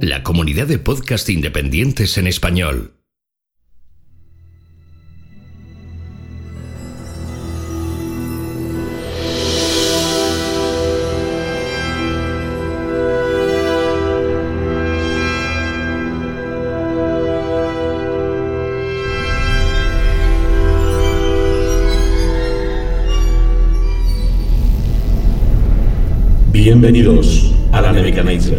La comunidad de podcast independientes en español. Bienvenidos a la Nebuchadnezzar,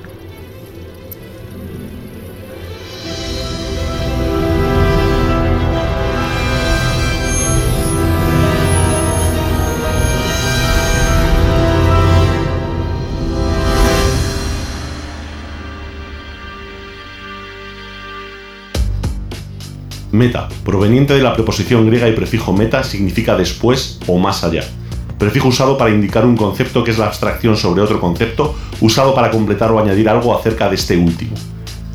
Meta, proveniente de la preposición griega y prefijo meta, significa después o más allá. Prefijo usado para indicar un concepto que es la abstracción sobre otro concepto, usado para completar o añadir algo acerca de este último.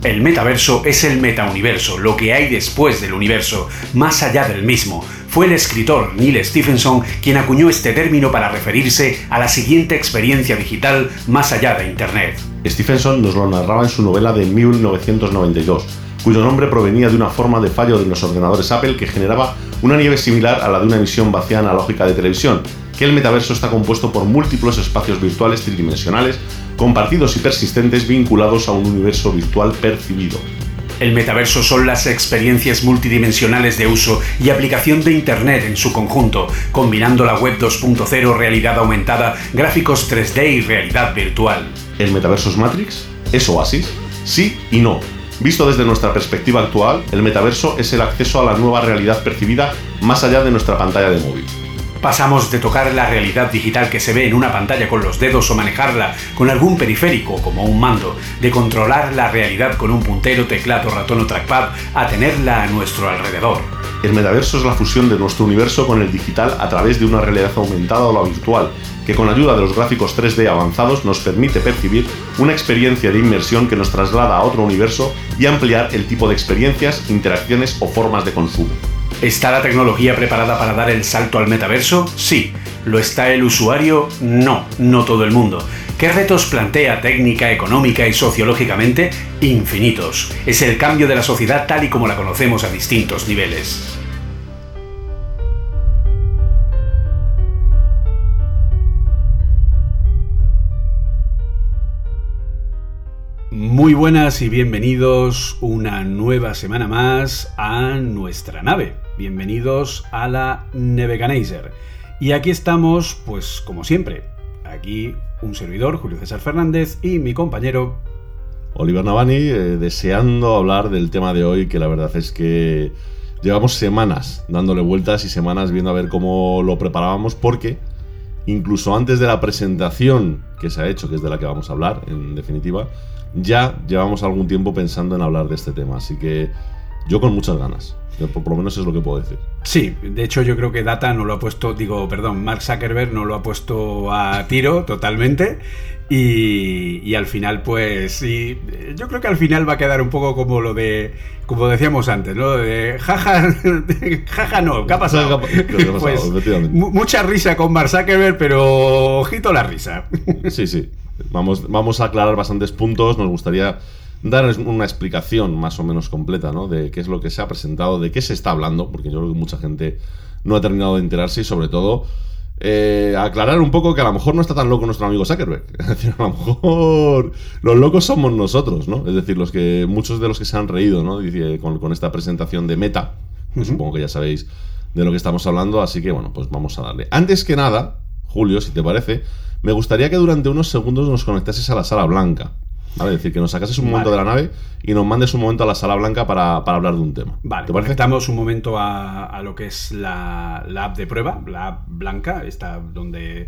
El metaverso es el metauniverso, lo que hay después del universo, más allá del mismo. Fue el escritor Neil Stephenson quien acuñó este término para referirse a la siguiente experiencia digital más allá de Internet. Stephenson nos lo narraba en su novela de 1992, cuyo nombre provenía de una forma de fallo de los ordenadores Apple que generaba una nieve similar a la de una emisión vacía analógica de televisión, que el metaverso está compuesto por múltiples espacios virtuales tridimensionales, compartidos y persistentes vinculados a un universo virtual percibido. El metaverso son las experiencias multidimensionales de uso y aplicación de Internet en su conjunto, combinando la web 2.0, realidad aumentada, gráficos 3D y realidad virtual. ¿El metaverso es Matrix? ¿Es Oasis? Sí y no. Visto desde nuestra perspectiva actual, el metaverso es el acceso a la nueva realidad percibida más allá de nuestra pantalla de móvil. Pasamos de tocar la realidad digital que se ve en una pantalla con los dedos o manejarla con algún periférico como un mando, de controlar la realidad con un puntero, teclado, ratón o trackpad, a tenerla a nuestro alrededor. El metaverso es la fusión de nuestro universo con el digital a través de una realidad aumentada o la virtual, que con ayuda de los gráficos 3D avanzados nos permite percibir una experiencia de inmersión que nos traslada a otro universo y ampliar el tipo de experiencias, interacciones o formas de consumo. ¿Está la tecnología preparada para dar el salto al metaverso? Sí. ¿Lo está el usuario? No, no todo el mundo. ¿Qué retos plantea técnica, económica y sociológicamente? Infinitos. Es el cambio de la sociedad tal y como la conocemos a distintos niveles. Muy buenas y bienvenidos una nueva semana más a nuestra nave. Bienvenidos a la Nebuchadnezzar. Y aquí estamos, pues como siempre, aquí un servidor, Julio César Fernández, y mi compañero Oliver Navani, eh, deseando hablar del tema de hoy, que la verdad es que llevamos semanas dándole vueltas y semanas viendo a ver cómo lo preparábamos, porque incluso antes de la presentación que se ha hecho, que es de la que vamos a hablar, en definitiva, ya llevamos algún tiempo pensando en hablar de este tema. Así que yo con muchas ganas. Yo por lo menos es lo que puedo decir. Sí, de hecho yo creo que Data no lo ha puesto, digo, perdón, Mark Zuckerberg no lo ha puesto a tiro totalmente. Y, y al final, pues, sí, yo creo que al final va a quedar un poco como lo de, como decíamos antes, ¿no? De jaja, jaja no, ¿qué ha pasado? ¿Qué ha pasado? Pues, mucha risa con Mark Zuckerberg, pero ojito la risa. Sí, sí. Vamos, vamos a aclarar bastantes puntos. Nos gustaría dar una explicación más o menos completa, ¿no? De qué es lo que se ha presentado, de qué se está hablando, porque yo creo que mucha gente no ha terminado de enterarse y sobre todo eh, aclarar un poco que a lo mejor no está tan loco nuestro amigo Zuckerberg. Es decir, a lo mejor los locos somos nosotros, ¿no? Es decir, los que muchos de los que se han reído, ¿no? Dice, Con, con esta presentación de Meta, que supongo que ya sabéis de lo que estamos hablando, así que bueno, pues vamos a darle. Antes que nada, Julio, si te parece, me gustaría que durante unos segundos nos conectases a la sala blanca. ¿Vale? Es decir, que nos sacases un momento Vale. de la nave y nos mandes un momento a la sala blanca para, para hablar de un tema. Vale, ¿Te parece? conectamos un momento a, a lo que es la, la app de prueba, la app blanca, esta donde,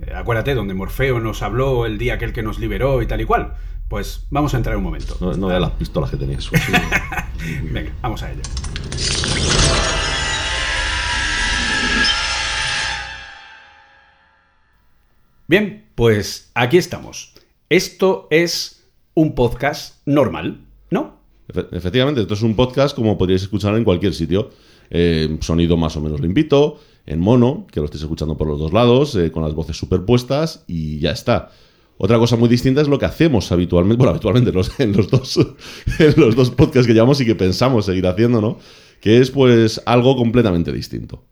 eh, acuérdate, donde Morfeo nos habló el día aquel que nos liberó y tal y cual. Pues vamos a entrar un momento. No, no veas las pistolas que tenías. Venga, vamos a ello. Bien, pues aquí estamos. Esto es un podcast normal, ¿no? Efe- Efectivamente, esto es un podcast como podríais escuchar en cualquier sitio. Eh, sonido más o menos limpito, en mono, que lo estéis escuchando por los dos lados, eh, con las voces superpuestas y ya está. Otra cosa muy distinta es lo que hacemos habitualmente, bueno, habitualmente en los, en los dos, en los dos podcasts que llevamos y que pensamos seguir haciendo, ¿no? Que es pues algo completamente distinto.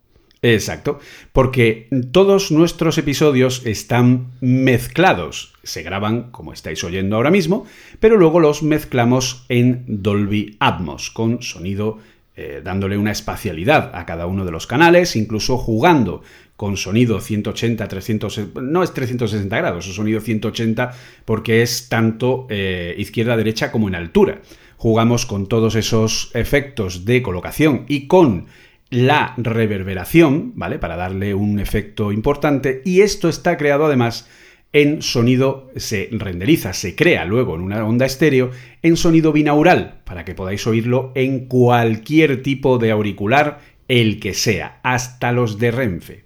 Exacto, porque todos nuestros episodios están mezclados. Se graban, como estáis oyendo ahora mismo, pero luego los mezclamos en Dolby Atmos, con sonido eh, dándole una espacialidad a cada uno de los canales, incluso jugando con sonido 180, 300, no es 360 grados, es sonido 180 porque es tanto eh, izquierda-derecha como en altura. Jugamos con todos esos efectos de colocación y con la reverberación, ¿vale? Para darle un efecto importante. Y esto está creado además en sonido, se renderiza, se crea luego en una onda estéreo en sonido binaural, para que podáis oírlo en cualquier tipo de auricular, el que sea, hasta los de Renfe.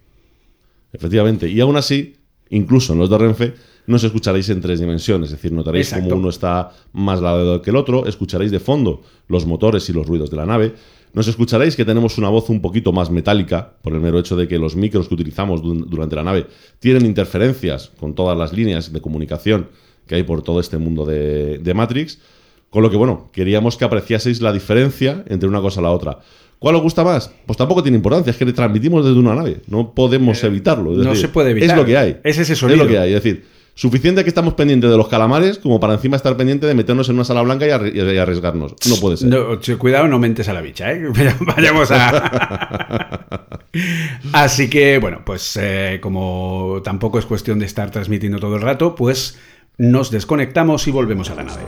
Efectivamente. Y aún así, incluso en los de Renfe, no os escucharéis en tres dimensiones. Es decir, notaréis Exacto. como uno está más lado que el otro. Escucharéis de fondo los motores y los ruidos de la nave. Nos escucharéis que tenemos una voz un poquito más metálica, por el mero hecho de que los micros que utilizamos du- durante la nave tienen interferencias con todas las líneas de comunicación que hay por todo este mundo de, de Matrix. Con lo que, bueno, queríamos que apreciaseis la diferencia entre una cosa y la otra. ¿Cuál os gusta más? Pues tampoco tiene importancia, es que le transmitimos desde una nave. No podemos evitarlo. es no decir, se puede evitar. Es lo que hay. Es ese Es sonido. lo que hay. Es decir, suficiente que estamos pendientes de los calamares como para encima estar pendiente de meternos en una sala blanca y, arri- y arriesgarnos. No puede ser. No, cuidado, no mentes a la bicha, ¿eh? Vayamos a. Así que, bueno, pues eh, como tampoco es cuestión de estar transmitiendo todo el rato, pues nos desconectamos y volvemos a la nave.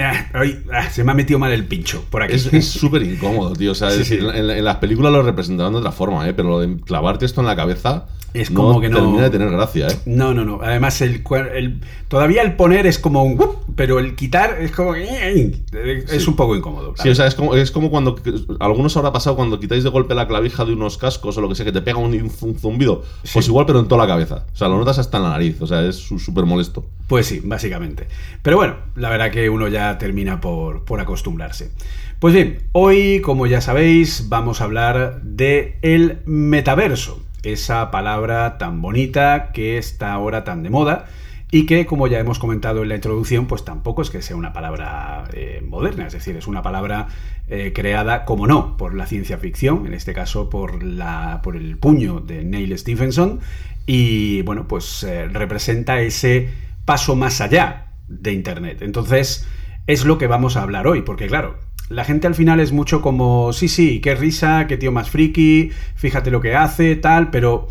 Ah, ay, ah, se me ha metido mal el pincho por aquí. Es súper incómodo, tío. O sea, Sí, es- sí. En, en las películas lo representaban de otra forma, ¿eh? Pero lo de clavarte esto en la cabeza Es como que no- termina de tener gracia, ¿eh? No, no, no. Además, el, todavía el poner es como un... Pero el quitar es como... Es un poco incómodo. Sí, o sea, es como, es como cuando. Algunos habrá pasado cuando quitáis de golpe la clavija de unos cascos o lo que sea, que te pega un, un zumbido. Pues Sí. igual, pero en toda la cabeza. O sea, lo notas hasta en la nariz. O sea, es súper molesto. Pues sí, básicamente. Pero bueno, la verdad que uno ya termina por, por acostumbrarse. Pues bien, hoy, como ya sabéis, vamos a hablar de el metaverso. Esa palabra tan bonita que está ahora tan de moda y que, como ya hemos comentado en la introducción, pues tampoco es que sea una palabra eh, moderna, es decir, es una palabra eh, creada, como no, por la ciencia ficción, en este caso por, la, por el puño de Neil Stephenson, y bueno, pues eh, representa ese paso más allá de Internet. Entonces, es lo que vamos a hablar hoy, porque claro, la gente al final es mucho como, sí, sí, qué risa, qué tío más friki, fíjate lo que hace, tal, pero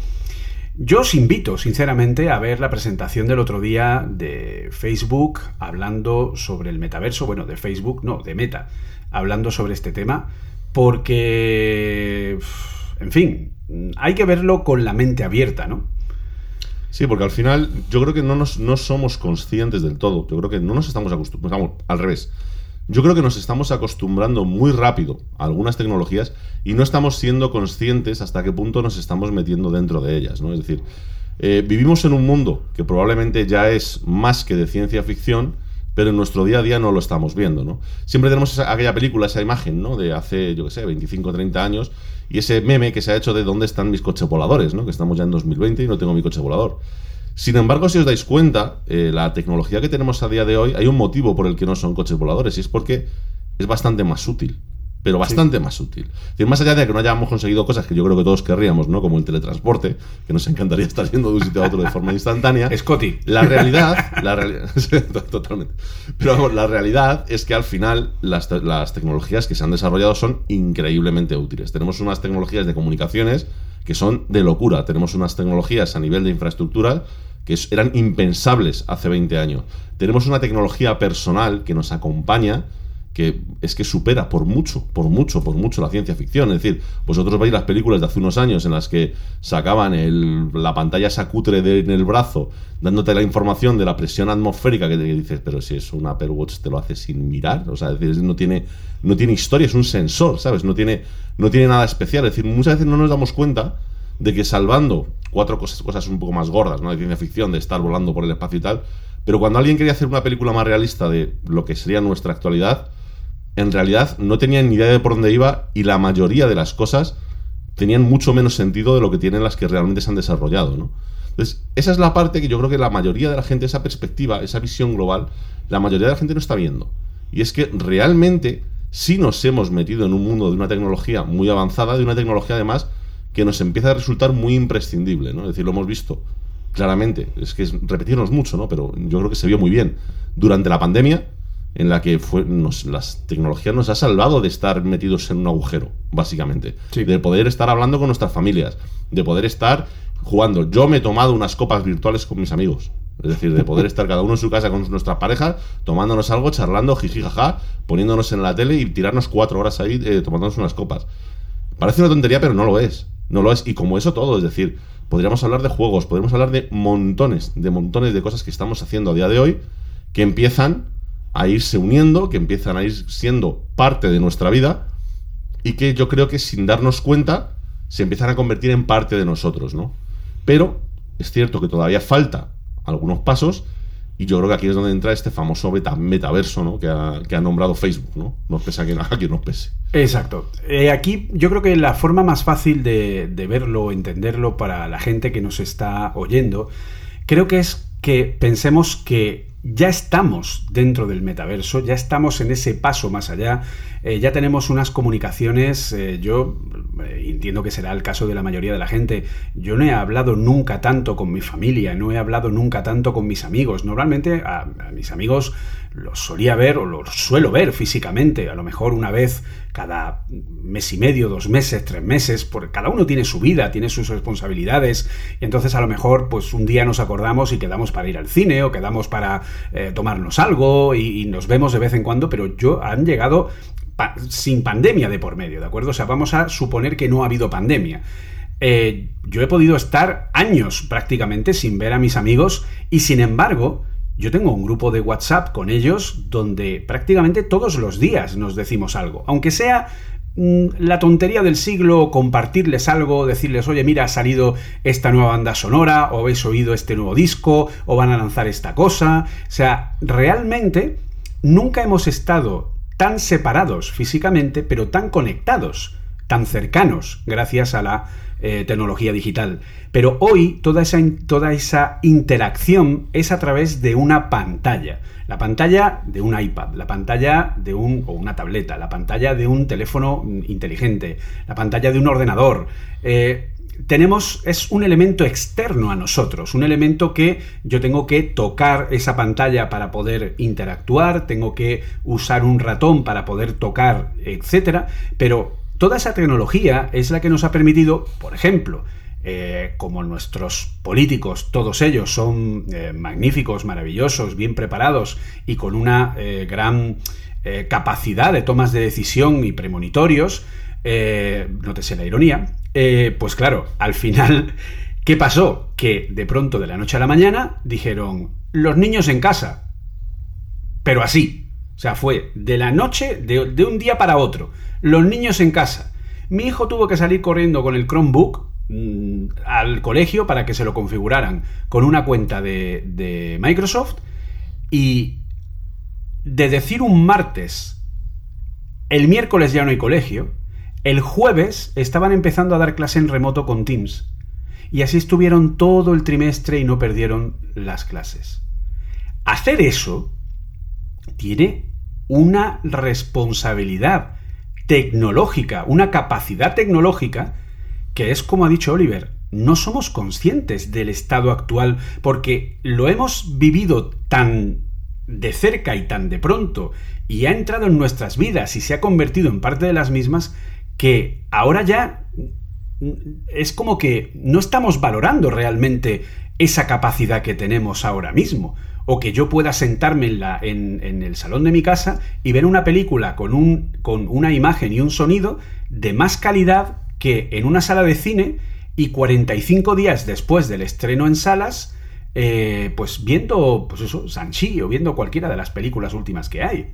yo os invito, sinceramente, a ver la presentación del otro día de Facebook hablando sobre el metaverso, bueno, de Facebook, no, de Meta, hablando sobre este tema, porque, en fin, hay que verlo con la mente abierta, ¿no? Sí, porque al final yo creo que no, nos, no somos conscientes del todo. Yo creo que no nos estamos acostumbrando. Al revés. Yo creo que nos estamos acostumbrando muy rápido a algunas tecnologías y no estamos siendo conscientes hasta qué punto nos estamos metiendo dentro de ellas, ¿no? Es decir, eh, vivimos en un mundo que probablemente ya es más que de ciencia ficción, pero en nuestro día a día no lo estamos viendo, ¿no? Siempre tenemos aquella película, esa imagen, ¿no? De hace, yo qué sé, 25 o 30 años y ese meme que se ha hecho de dónde están mis coches voladores, ¿no? Que estamos ya en 2020 y no tengo mi coche volador. Sin embargo, si os dais cuenta, eh, la tecnología que tenemos a día de hoy, hay un motivo por el que no son coches voladores, y es porque es bastante más útil. pero bastante más útil. Más allá de que no hayamos conseguido cosas que yo creo que todos querríamos, ¿no? Como el teletransporte, que nos encantaría estar yendo de un sitio a otro de forma instantánea. Scotty. La realidad, la realidad, totalmente. Pero vamos, la realidad es que al final las, las tecnologías que se han desarrollado son increíblemente útiles. Tenemos unas tecnologías de comunicaciones que son de locura. Tenemos unas tecnologías a nivel de infraestructura que eran impensables hace 20 años. Tenemos una tecnología personal que nos acompaña que es que supera por mucho, por mucho, por mucho la ciencia ficción. Es decir, vosotros veis las películas de hace unos años en las que sacaban la pantalla esa cutre en el brazo, dándote la información de la presión atmosférica que te dices, pero si es un Apple Watch te lo hace sin mirar. O sea, no tiene, no tiene historia, es un sensor, ¿sabes? No tiene, no tiene nada especial. Es decir, muchas veces no nos damos cuenta de que salvando cuatro cosas, cosas un poco más gordas, ¿no? De ciencia ficción, de estar volando por el espacio y tal, pero cuando alguien quería hacer una película más realista de lo que sería nuestra actualidad, en realidad no tenían ni idea de por dónde iba y la mayoría de las cosas tenían mucho menos sentido de lo que tienen las que realmente se han desarrollado. Entonces, esa es la parte que yo creo que la mayoría de la gente, esa perspectiva, esa visión global, la mayoría de la gente no está viendo. Y es que realmente sí nos hemos metido en un mundo de una tecnología muy avanzada, de una tecnología además que nos empieza a resultar muy imprescindible, ¿no? Es decir, lo hemos visto claramente, es que es repetirnos mucho, ¿no? Pero yo creo que se vio muy bien. Durante la pandemia, en la que fue, nos, las tecnologías nos ha salvado de estar metidos en un agujero, básicamente. De poder estar hablando con nuestras familias, de poder estar jugando. Yo me he tomado unas copas virtuales con mis amigos. Es decir, de poder estar cada uno en su casa con nuestras parejas, tomándonos algo, charlando, jiji, jaja, poniéndonos en la tele y tirarnos cuatro horas ahí eh, tomándonos unas copas. Parece una tontería, pero no lo es. No lo es. Y como eso todo, es decir, podríamos hablar de juegos, podríamos hablar de montones, de montones de cosas que estamos haciendo a día de hoy que empiezan a irse uniendo, que empiezan a ir siendo parte de nuestra vida y que yo creo que sin darnos cuenta se empiezan a convertir en parte de nosotros, ¿no? Pero es cierto que todavía falta algunos pasos y yo creo que aquí es donde entra este famoso metaverso ¿no? que, ha, nombrado Facebook, ¿no? Nos pese a quien, nos pese. Exacto. Eh, aquí yo creo que la forma más fácil de, de verlo, entenderlo para la gente que nos está oyendo, creo que es que pensemos que ya estamos dentro del metaverso, ya estamos en ese paso más allá, eh, ya tenemos unas comunicaciones, eh, yo eh, entiendo que será el caso de la mayoría de la gente, yo no he hablado nunca tanto con mi familia, no he hablado nunca tanto con mis amigos, normalmente a mis amigos los solía ver o los suelo ver físicamente, a lo mejor una vez cada mes y medio, dos meses, tres meses, porque cada uno tiene su vida, tiene sus responsabilidades, y entonces a lo mejor pues un día nos acordamos y quedamos para ir al cine o quedamos para eh, tomarnos algo y, nos vemos de vez en cuando, pero yo han llegado sin pandemia de por medio, ¿de acuerdo? O sea, vamos a suponer que no ha habido pandemia. Eh, yo he podido estar años prácticamente sin ver a mis amigos y sin embargo yo tengo un grupo de WhatsApp con ellos donde prácticamente todos los días nos decimos algo, aunque sea mm, la tontería del siglo, compartirles algo, decirles, oye, mira, ha salido esta nueva banda sonora, o habéis oído este nuevo disco, o van a lanzar esta cosa. O sea, realmente nunca hemos estado tan separados físicamente, pero tan conectados, tan cercanos, gracias a la eh, tecnología digital. Pero hoy toda esa, toda esa interacción es a través de una pantalla. La pantalla de un iPad, la pantalla de un, o una tableta, la pantalla de un teléfono inteligente, la pantalla de un ordenador. Eh, tenemos, es un elemento externo a nosotros, un elemento que yo tengo que tocar esa pantalla para poder interactuar, tengo que usar un ratón para poder tocar, etcétera, pero Toda esa tecnología es la que nos ha permitido, por ejemplo, eh, como nuestros políticos, todos ellos son eh, magníficos, maravillosos, bien preparados y con una eh, gran capacidad de tomas de decisión y premonitorios, nótese la ironía, pues claro, al final, ¿qué pasó? Que de pronto, de la noche a la mañana, dijeron, los niños en casa. Pero así. O sea, fue de la noche, de un día para otro los niños en casa. Mi hijo tuvo que salir corriendo con el Chromebook mm, al colegio para que se lo configuraran con una cuenta de, de Microsoft y de decir un martes, el miércoles ya no hay colegio, el jueves estaban empezando a dar clase en remoto con Teams. Y así estuvieron todo el trimestre y no perdieron las clases. Hacer eso tiene una responsabilidad tecnológica, una capacidad tecnológica que es como ha dicho Oliver, no somos conscientes del estado actual porque lo hemos vivido tan de cerca y tan de pronto y ha entrado en nuestras vidas y se ha convertido en parte de las mismas que ahora ya es como que no estamos valorando realmente esa capacidad que tenemos ahora mismo. O que yo pueda sentarme en, la, en, el salón de mi casa y ver una película con, un, con una imagen y un sonido de más calidad que en una sala de cine y 45 días después del estreno en salas, eh, pues viendo, pues eso, Sanchi o viendo cualquiera de las películas últimas que hay.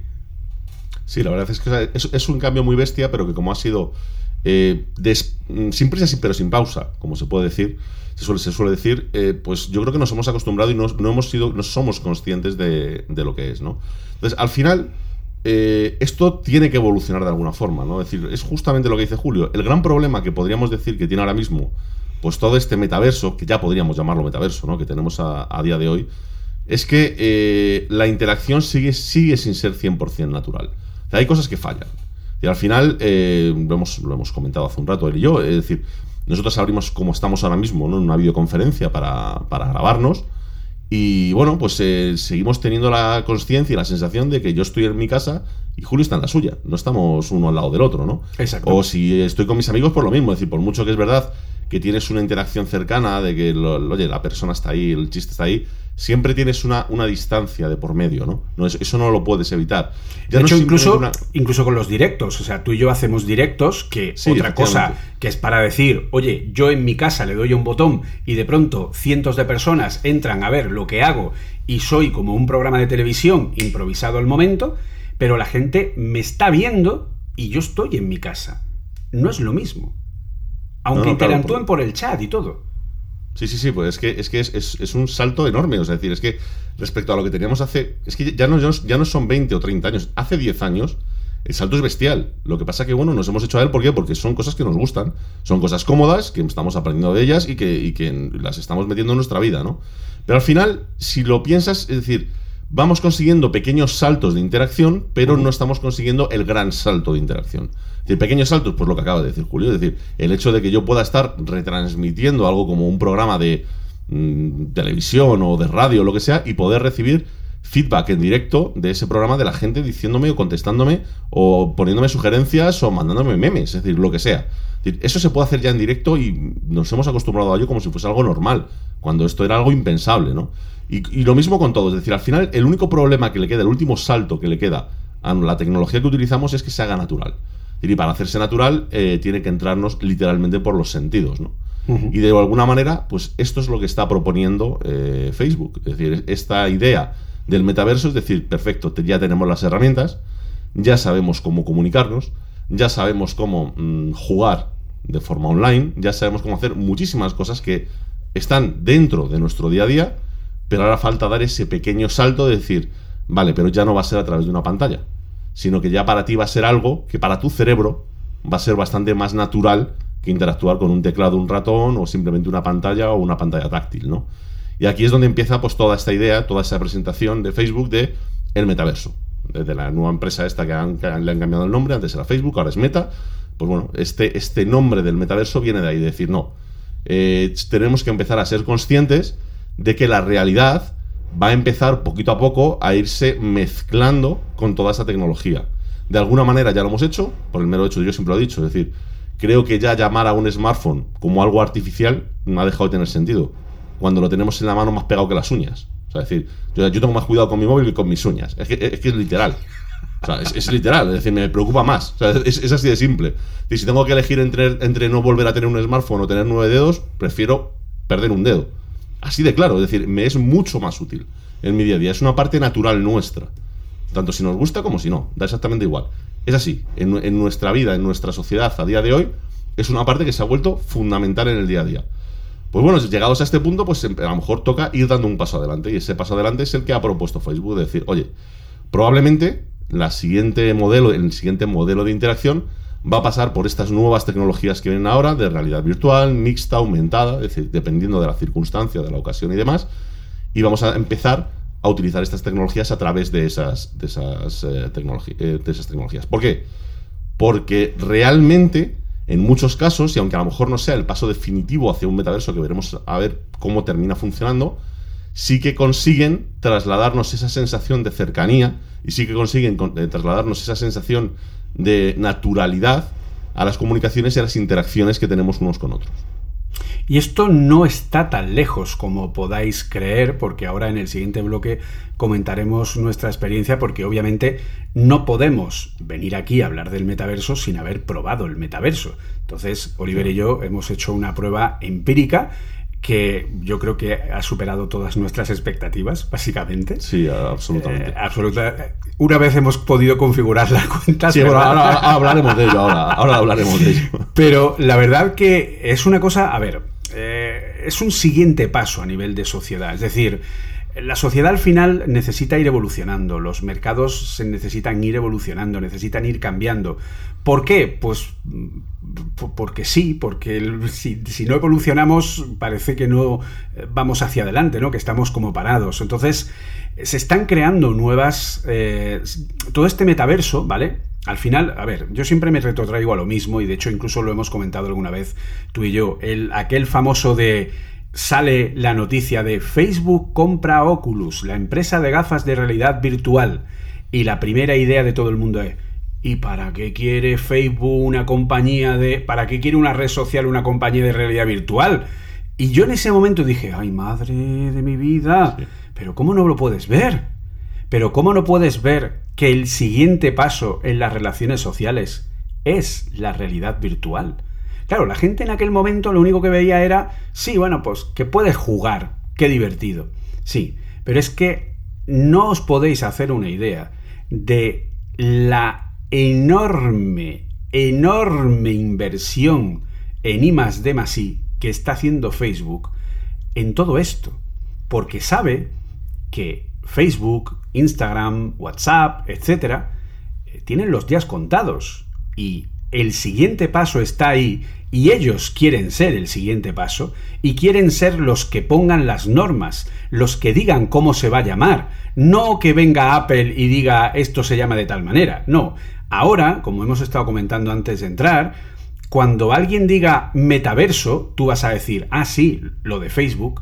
Sí, la verdad es que es, un cambio muy bestia, pero que como ha sido eh, sin prisa, pero sin pausa, como se puede decir, se suele, se suele decir, eh, pues yo creo que nos hemos acostumbrado y no, hemos sido, no somos conscientes de, lo que es, ¿no? Entonces, al final, eh, esto tiene que evolucionar de alguna forma, ¿no? Es decir, es justamente lo que dice Julio. El gran problema que podríamos decir que tiene ahora mismo, pues todo este metaverso, que ya podríamos llamarlo metaverso, ¿no? Que tenemos a, día de hoy, es que la interacción sigue, sigue sin ser 100% natural. hay cosas que fallan. Y al final, eh, lo, hemos, lo hemos comentado hace un rato él y yo, es decir, nosotros abrimos como estamos ahora mismo, ¿no? En una videoconferencia para, para grabarnos y bueno, pues eh, seguimos teniendo la conciencia y la sensación de que yo estoy en mi casa y Julio está en la suya. No estamos uno al lado del otro, ¿no? Exacto. O si estoy con mis amigos, por lo mismo. Es decir, por mucho que es verdad que tienes una interacción cercana, de que, oye, la persona está ahí, el chiste está ahí, siempre tienes una, una distancia de por medio, ¿no? no eso no lo puedes evitar. de hecho, incluso, incluso con los directos, o sea, tú y yo hacemos directos, que otra cosa que es para decir, oye, yo en mi casa le doy un botón y de pronto cientos de personas entran a ver lo que hago y soy como un programa de televisión improvisado al momento, pero la gente me está viendo y yo estoy en mi casa. No es lo mismo. Aunque interactúen por el chat y todo. Sí, sí, sí, pues es que, es, que es, un salto enorme. O sea, es decir, es que respecto a lo que teníamos hace. Es que ya no, ya no son 20 o 30 años. Hace 10 años el salto es bestial. Lo que pasa que, bueno, nos hemos hecho a él, ¿por qué? Porque son cosas que nos gustan. Son cosas cómodas, que estamos aprendiendo de ellas y que, y que las estamos metiendo en nuestra vida, ¿no? Pero al final, si lo piensas, es decir, vamos consiguiendo pequeños saltos de interacción, pero no estamos consiguiendo el gran salto de interacción. Es decir, pequeños saltos, pues lo que acaba de decir Julio, es decir, el hecho de que yo pueda estar retransmitiendo algo como un programa de mm, televisión o de radio o lo que sea y poder recibir feedback en directo de ese programa de la gente diciéndome o contestándome o poniéndome sugerencias o mandándome memes, es decir, lo que sea. eso se puede hacer ya en directo y nos hemos acostumbrado a ello como si fuese algo normal, cuando esto era algo impensable, ¿no? Y, lo mismo con todo, es decir, al final el único problema que le queda, el último salto que le queda a la tecnología que utilizamos es que se haga natural. Y para hacerse natural eh, tiene que entrarnos literalmente por los sentidos, ¿no? Y de alguna manera, pues esto es lo que está proponiendo eh, Facebook. Es decir, esta idea del metaverso es decir, perfecto, ya tenemos las herramientas, ya sabemos cómo comunicarnos, ya sabemos cómo mm, jugar de forma online, ya sabemos cómo hacer muchísimas cosas que están dentro de nuestro día a día pero ahora falta dar ese pequeño salto de decir, vale, pero ya no va a ser a través de una pantalla, sino que ya para ti va a ser algo que para tu cerebro va a ser bastante más natural que interactuar con un teclado, un ratón o simplemente una pantalla o una pantalla táctil, ¿no? Y aquí es donde empieza pues toda esta idea, toda esa presentación de Facebook de el metaverso, de la nueva empresa esta que, le han cambiado el nombre, antes era Facebook, ahora es Meta, pues bueno, este, este nombre del metaverso viene de ahí, de decir, no, eh, tenemos que empezar a ser conscientes de que la realidad va a empezar poquito a poco a irse mezclando con toda esa tecnología. De alguna manera ya lo hemos hecho, por el mero hecho, yo siempre lo he dicho, es decir, creo que ya llamar a un smartphone como algo artificial no ha dejado de tener sentido. Cuando lo tenemos en la mano más pegado que las uñas. O sea, es decir, yo, tengo más cuidado con mi móvil que con mis uñas. Es que es, literal. O sea, es, literal, es decir, me preocupa más. Es, así de simple. Y si tengo que elegir entre, entre no volver a tener un smartphone o tener nueve dedos, prefiero perder un dedo. Así de claro, es decir, me es mucho más útil en mi día a día. Es una parte natural nuestra. Tanto si nos gusta como si no. Da exactamente igual. Es así. En, nuestra vida, en nuestra sociedad a día de hoy, es una parte que se ha vuelto fundamental en el día a día. Pues bueno, llegados a este punto, pues a lo mejor toca ir dando un paso adelante. Y ese paso adelante es el que ha propuesto Facebook. De decir, oye, probablemente la siguiente modelo, el siguiente modelo de interacción va a pasar por estas nuevas tecnologías que vienen ahora de realidad virtual, mixta, aumentada, es decir, dependiendo de la circunstancia, de la ocasión y demás, y vamos a empezar a utilizar estas tecnologías a través de esas, de esas, eh, eh, de esas tecnologías. ¿Por qué? porque realmente, en muchos casos, y aunque a lo mejor no sea el paso definitivo hacia un metaverso que veremos a ver cómo termina funcionando, sí que consiguen trasladarnos esa sensación de cercanía y sí que consiguen eh, trasladarnos esa sensación de naturalidad a las comunicaciones y a las interacciones que tenemos unos con otros. Y esto no está tan lejos como podáis creer, porque ahora en el siguiente bloque comentaremos nuestra experiencia, porque obviamente no podemos venir aquí a hablar del metaverso sin haber probado el metaverso. Entonces, Oliver y yo hemos hecho una prueba empírica que yo creo que ha superado todas nuestras expectativas, básicamente. Sí, absolutamente. Eh, una vez hemos podido configurar la cuenta. Sí, ahora, hablaremos de ello, ahora, hablaremos de ello. Pero la verdad que es una cosa, a ver, eh, es un siguiente paso a nivel de sociedad. Es decir, la sociedad al final necesita ir evolucionando, los mercados se necesitan ir evolucionando, necesitan ir cambiando. ¿Por qué? Pues porque sí, porque si, no evolucionamos parece que no eh, vamos hacia adelante, ¿no? que estamos como parados. Entonces, se están creando nuevas... Eh, todo este metaverso, ¿vale? Al final, a ver, yo siempre me retrotraigo a lo mismo y de hecho incluso lo hemos comentado alguna vez tú y yo, el, aquel famoso de sale la noticia de Facebook compra Oculus, la empresa de gafas de realidad virtual. Y la primera idea de todo el mundo es, ¿y para qué quiere Facebook una compañía de... ¿Para qué quiere una red social una compañía de realidad virtual? Y yo en ese momento dije, ay madre de mi vida, pero ¿cómo no lo puedes ver? Pero ¿cómo no puedes ver que el siguiente paso en las relaciones sociales es la realidad virtual? Claro, la gente en aquel momento lo único que veía era, sí, bueno, pues que puedes jugar, qué divertido. Sí, pero es que no os podéis hacer una idea de la enorme, enorme inversión en I de que está haciendo Facebook en todo esto. Porque sabe que Facebook, Instagram, WhatsApp, etcétera, eh, tienen los días contados. Y el siguiente paso está ahí y ellos quieren ser el siguiente paso y quieren ser los que pongan las normas, los que digan cómo se va a llamar, no que venga Apple y diga esto se llama de tal manera, no. Ahora, como hemos estado comentando antes de entrar, cuando alguien diga metaverso, tú vas a decir, ah, sí, lo de Facebook.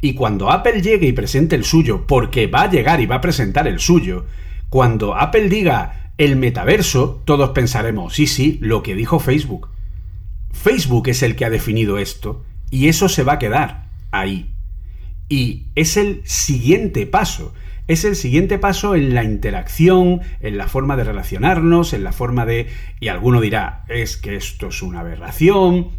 Y cuando Apple llegue y presente el suyo, porque va a llegar y va a presentar el suyo, cuando Apple diga el metaverso, todos pensaremos, sí, sí, lo que dijo Facebook. Facebook es el que ha definido esto y eso se va a quedar ahí. Y es el siguiente paso. Es el siguiente paso en la interacción, en la forma de relacionarnos, en la forma de... Y alguno dirá, es que esto es una aberración,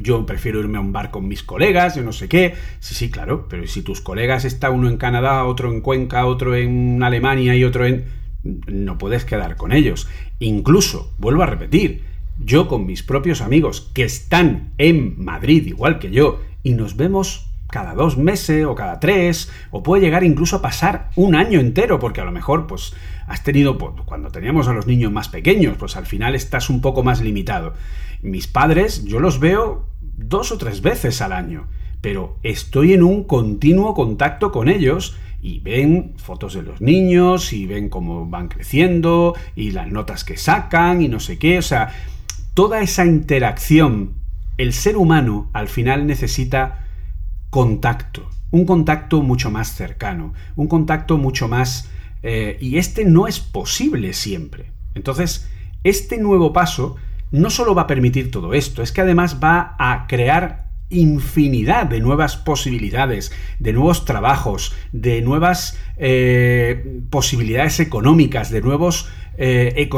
yo prefiero irme a un bar con mis colegas, yo no sé qué. Sí, sí, claro, pero si tus colegas está uno en Canadá, otro en Cuenca, otro en Alemania y otro en... No puedes quedar con ellos. Incluso, vuelvo a repetir, yo con mis propios amigos que están en Madrid igual que yo y nos vemos cada dos meses o cada tres, o puede llegar incluso a pasar un año entero, porque a lo mejor, pues, has tenido, pues, cuando teníamos a los niños más pequeños, pues al final estás un poco más limitado. Mis padres, yo los veo dos o tres veces al año, pero estoy en un continuo contacto con ellos y ven fotos de los niños y ven cómo van creciendo y las notas que sacan y no sé qué, o sea, toda esa interacción, el ser humano al final necesita contacto, un contacto mucho más cercano, un contacto mucho más... Eh, y este no es posible siempre. Entonces, este nuevo paso no solo va a permitir todo esto, es que además va a crear infinidad de nuevas posibilidades, de nuevos trabajos, de nuevas eh, posibilidades económicas, de nuevos eh,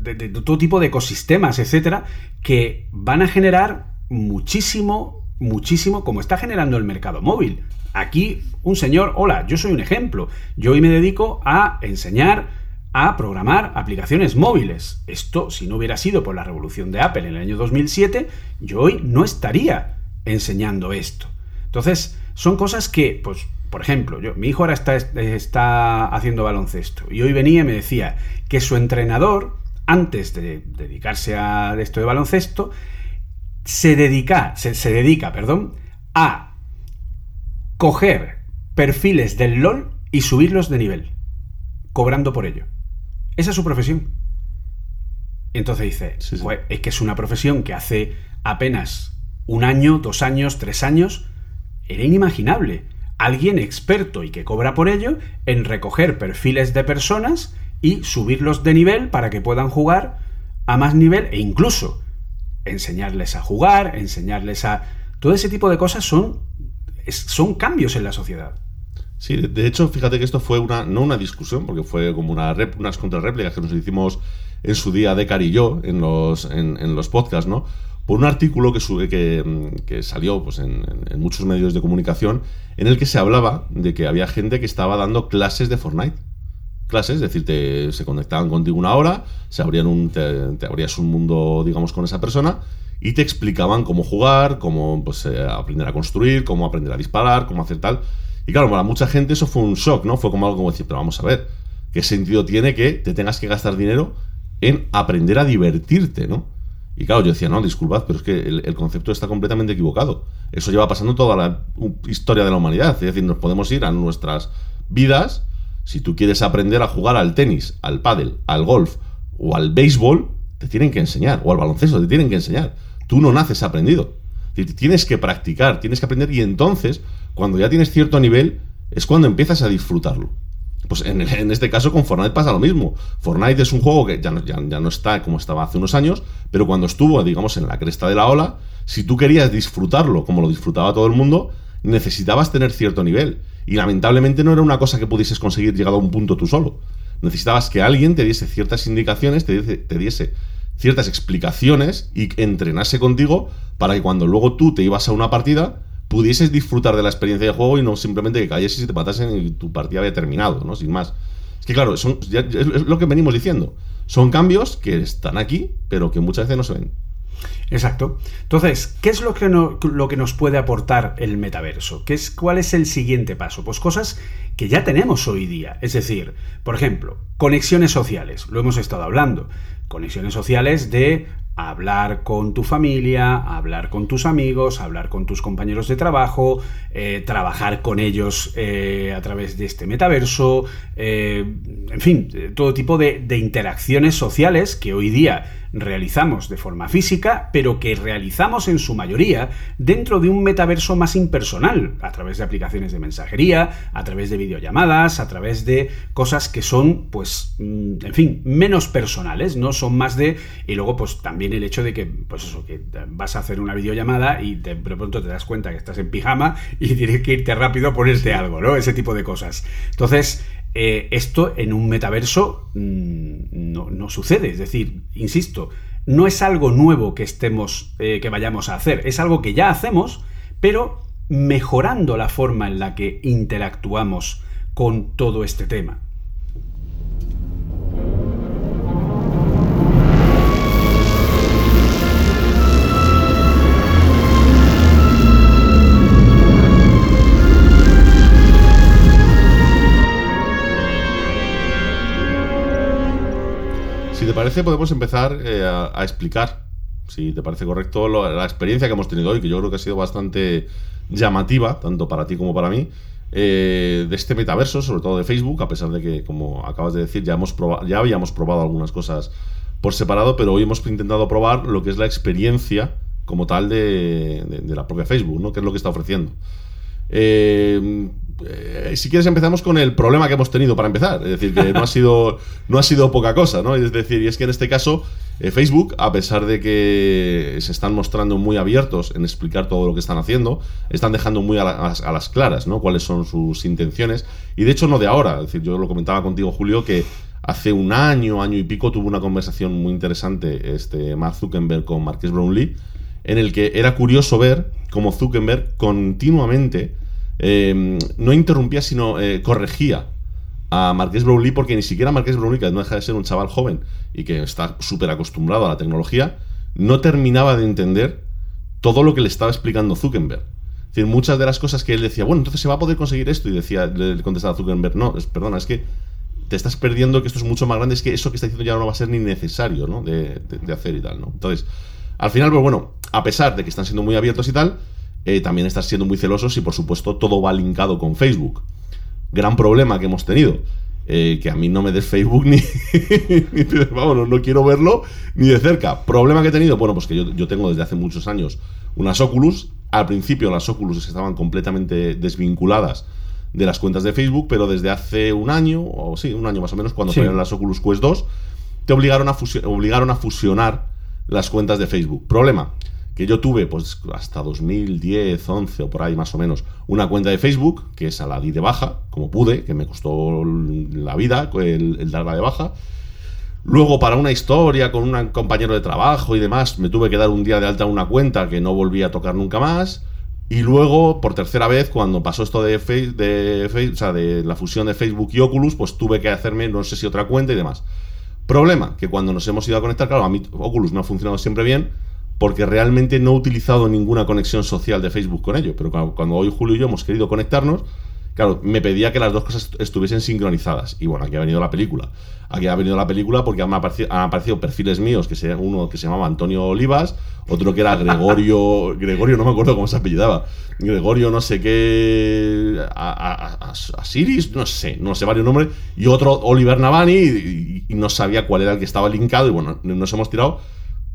de, todo tipo de ecosistemas, etcétera, que van a generar muchísimo, muchísimo, como está generando el mercado móvil. Aquí, un señor, hola, yo soy un ejemplo. Yo hoy me dedico a enseñar a programar aplicaciones móviles. Esto, si no hubiera sido por la revolución de Apple en el año 2007, yo hoy no estaría enseñando esto. Entonces, son cosas que, pues, por ejemplo, yo, mi hijo ahora está, está haciendo baloncesto y hoy venía y me decía que su entrenador, antes de dedicarse a esto de baloncesto, se dedica, se, se dedica, perdón, a coger perfiles del LOL y subirlos de nivel, cobrando por ello. Esa es su profesión. Entonces dice, Sí, sí. "Pues, es que es una profesión que hace apenas un año, dos años, tres años, era inimaginable. Alguien experto y que cobra por ello en recoger perfiles de personas y subirlos de nivel para que puedan jugar a más nivel e incluso enseñarles a jugar, enseñarles a... Todo ese tipo de cosas son, son cambios en la sociedad. Sí, de- de hecho, fíjate que esto fue una, no una discusión, porque fue como una unas contrarréplicas que nos hicimos en su día Decar y yo en los, en, los podcasts, ¿no? Por un artículo que, sube, que, que salió pues, en muchos medios de comunicación en el que se hablaba de que había gente que estaba dando clases de Fortnite. Clases, es decir, te- se conectaban contigo una hora, se abrían un, te, te abrías un mundo, digamos, con esa persona y te explicaban cómo jugar, cómo pues, eh, aprender a construir, cómo aprender a disparar, cómo hacer tal. Y claro, para mucha gente eso fue un shock, ¿no? Fue como algo como decir, pero vamos a ver, ¿qué sentido tiene que te tengas que gastar dinero en aprender a divertirte, ¿no? Y claro, yo decía, no, disculpad, pero es que el, el concepto está completamente equivocado. Eso lleva pasando toda la historia de la humanidad. Es decir, nos podemos ir a nuestras vidas. Si tú quieres aprender a jugar al tenis, al pádel, al golf o al béisbol, te tienen que enseñar. O al baloncesto, te tienen que enseñar. Tú no naces aprendido. Tienes que practicar, tienes que aprender y entonces, cuando ya tienes cierto nivel, es cuando empiezas a disfrutarlo. Pues en, este caso con Fortnite pasa lo mismo. Fortnite es un juego que ya no está como estaba hace unos años, pero cuando estuvo, digamos, en la cresta de la ola, si tú querías disfrutarlo como lo disfrutaba todo el mundo, necesitabas tener cierto nivel. Y lamentablemente no era una cosa que pudieses conseguir llegado a un punto tú solo. Necesitabas que alguien te diese ciertas indicaciones, te diese, te ciertas explicaciones y entrenase contigo para que cuando luego tú te ibas a una partida pudieses disfrutar de la experiencia de juego y no simplemente que cayeses y te matasen y tu partida había terminado, ¿no? Sin más. Es que claro, son, es lo que venimos diciendo. Son cambios que están aquí, pero que muchas veces no se ven. Exacto. Entonces, ¿qué es lo que, lo que nos puede aportar el metaverso? ¿Qué es, ¿Cuál es el siguiente paso? Pues cosas que ya tenemos hoy día. Es decir, por ejemplo, conexiones sociales. Lo hemos estado hablando. Conexiones sociales de hablar con tu familia, hablar con tus amigos, hablar con tus compañeros de trabajo, eh, trabajar con ellos eh, a través de este metaverso, eh, en fin, todo tipo de interacciones sociales que hoy día realizamos de forma física, pero que realizamos en su mayoría dentro de un metaverso más impersonal, a través de aplicaciones de mensajería, a través de videollamadas, a través de cosas que son, pues, mm, en fin, menos personales, ¿no? Son más de... Y luego, pues, también el hecho de que, pues eso, que vas a hacer una videollamada y de pronto te das cuenta que estás en pijama y tienes que irte rápido a ponerte algo, ¿no? Ese tipo de cosas. Entonces, eh, esto en un metaverso mm, no, no sucede. Es decir, insisto, no es algo nuevo que estemos, eh, que vayamos a hacer. Es algo que ya hacemos, pero mejorando la forma en la que interactuamos con todo este tema. Parece, podemos empezar eh, a, explicar, si te parece correcto, la experiencia que hemos tenido hoy, que yo creo que ha sido bastante llamativa, tanto para ti como para mí, eh, de este metaverso, sobre todo de Facebook, a pesar de que, como acabas de decir, ya, hemos ya habíamos probado algunas cosas por separado, pero hoy hemos intentado probar lo que es la experiencia como tal de, de- la propia Facebook, ¿no? que es lo que está ofreciendo. Eh, eh, si quieres empezamos con el problema que hemos tenido para empezar, es decir, que no ha sido, no ha sido poca cosa, ¿no? Es decir, y es que en este caso eh, Facebook, a pesar de que se están mostrando muy abiertos en explicar todo lo que están haciendo, están dejando muy a, la- a las, claras, ¿no? Cuáles son sus intenciones y de hecho no de ahora, es decir, yo lo comentaba contigo Julio que hace un año, año y pico tuvo una conversación muy interesante este Mark Zuckerberg con Marques Brownlee en el que era curioso ver cómo Zuckerberg continuamente eh, no interrumpía, sino eh, corregía a Marques Brownlee, porque ni siquiera Marques Brownlee, que no deja de ser un chaval joven y que está súper acostumbrado a la tecnología, no terminaba de entender todo lo que le estaba explicando Zuckerberg. Es decir, muchas de las cosas que él decía, bueno, entonces se va a poder conseguir esto, y decía, le contestaba Zuckerberg, no, es, perdona, es que te estás perdiendo que esto es mucho más grande, es que eso que está diciendo ya no va a ser ni necesario, ¿no? De, de- de hacer y tal, ¿no? Entonces, al final, pues bueno, a pesar de que están siendo muy abiertos y tal, eh, también están siendo muy celosos y por supuesto todo va linkado con Facebook. Gran problema que hemos tenido. eh, que a mí no me des Facebook ni, ni- vamos, no, no quiero verlo ni de cerca. Problema que he tenido, bueno, pues que yo, yo tengo desde hace muchos años unas Oculus. Al principio las Oculus estaban completamente desvinculadas de las cuentas de Facebook, pero desde hace un año, o sí, un año más o menos, cuando Sí. salieron las Oculus Quest 2, te obligaron a, fusio- obligaron a fusionar las cuentas de Facebook. Problema, que yo tuve pues hasta 2010, 11 o por ahí más o menos, una cuenta de Facebook, que esa la di de baja, como pude, que me costó la vida el, el darla de baja. Luego, para una historia con un compañero de trabajo y demás, me tuve que dar un día de alta una cuenta que no volví a tocar nunca más. Y luego, por tercera vez, cuando pasó esto de, de, de la fusión de Facebook y Oculus, pues tuve que hacerme no sé si otra cuenta y demás. Problema, que cuando nos hemos ido a conectar, claro, a mí Oculus no ha funcionado siempre bien porque realmente no he utilizado ninguna conexión social de Facebook con ello. Pero cuando, hoy Julio y yo hemos querido conectarnos, claro, me pedía que las dos cosas estuviesen sincronizadas. Y bueno, aquí ha venido la película. Aquí ha venido la película porque han aparecido, han aparecido perfiles míos, que sea uno que se llamaba Antonio Olivas, otro que era Gregorio, Gregorio, no me acuerdo cómo se apellidaba, Gregorio no sé qué, a, a- no sé, no sé varios nombres, y otro Oliver Navani, y, y- no sabía cuál era el que estaba linkado, y bueno, nos hemos tirado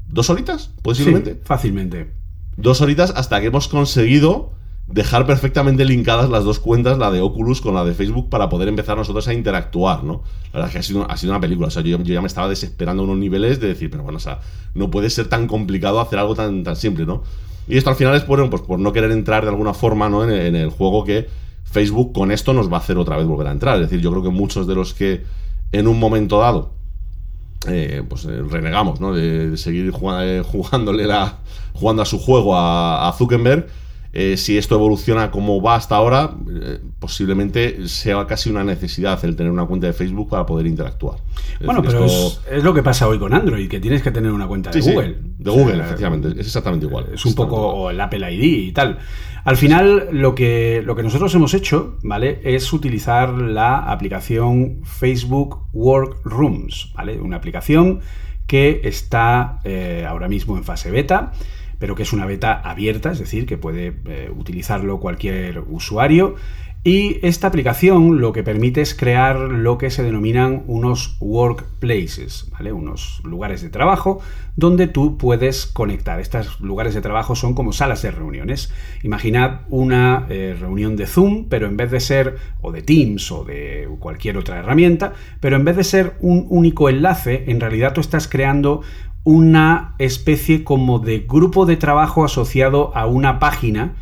dos horitas, Sí, posiblemente fácilmente. dos horitas hasta que hemos conseguido dejar perfectamente linkadas las dos cuentas, la de Oculus con la de Facebook, para poder empezar nosotros a interactuar, ¿no? La verdad es que ha sido, ha sido una película. O sea, yo, yo ya me estaba desesperando a unos niveles de decir, pero bueno, o sea, no puede ser tan complicado hacer algo tan, tan simple, ¿no? Y esto al final es por, pues, por no querer entrar de alguna forma ¿no? en, el juego que Facebook con esto nos va a hacer otra vez volver a entrar. Es decir, yo creo que muchos de los que en un momento dado eh, pues eh, renegamos, ¿no? De, de seguir jugando, eh, jugándole la, jugando a su juego a, a Zuckerberg. Eh, si esto evoluciona como va hasta ahora, eh, posiblemente sea casi una necesidad el tener una cuenta de Facebook para poder interactuar. Es Bueno, decir, pero esto- es, es lo que pasa hoy con Android, que tienes que tener una cuenta de Sí, sí, Google. de Google, O sea, efectivamente. Es exactamente igual. Es un poco el Apple ID y tal. Al final, lo que, lo que nosotros hemos hecho, ¿vale? Es utilizar la aplicación Facebook Workrooms, ¿vale? Una aplicación que está eh, ahora mismo en fase beta, pero que es una beta abierta, es decir, que puede eh, utilizarlo cualquier usuario. Y esta aplicación lo que permite es crear lo que se denominan unos workplaces, ¿vale? Unos lugares de trabajo donde tú puedes conectar. Estos lugares de trabajo son como salas de reuniones. Imaginad una eh, reunión de Zoom, pero en vez de ser, o de Teams o de cualquier otra herramienta, pero en vez de ser un único enlace, en realidad tú estás creando una especie como de grupo de trabajo asociado a una página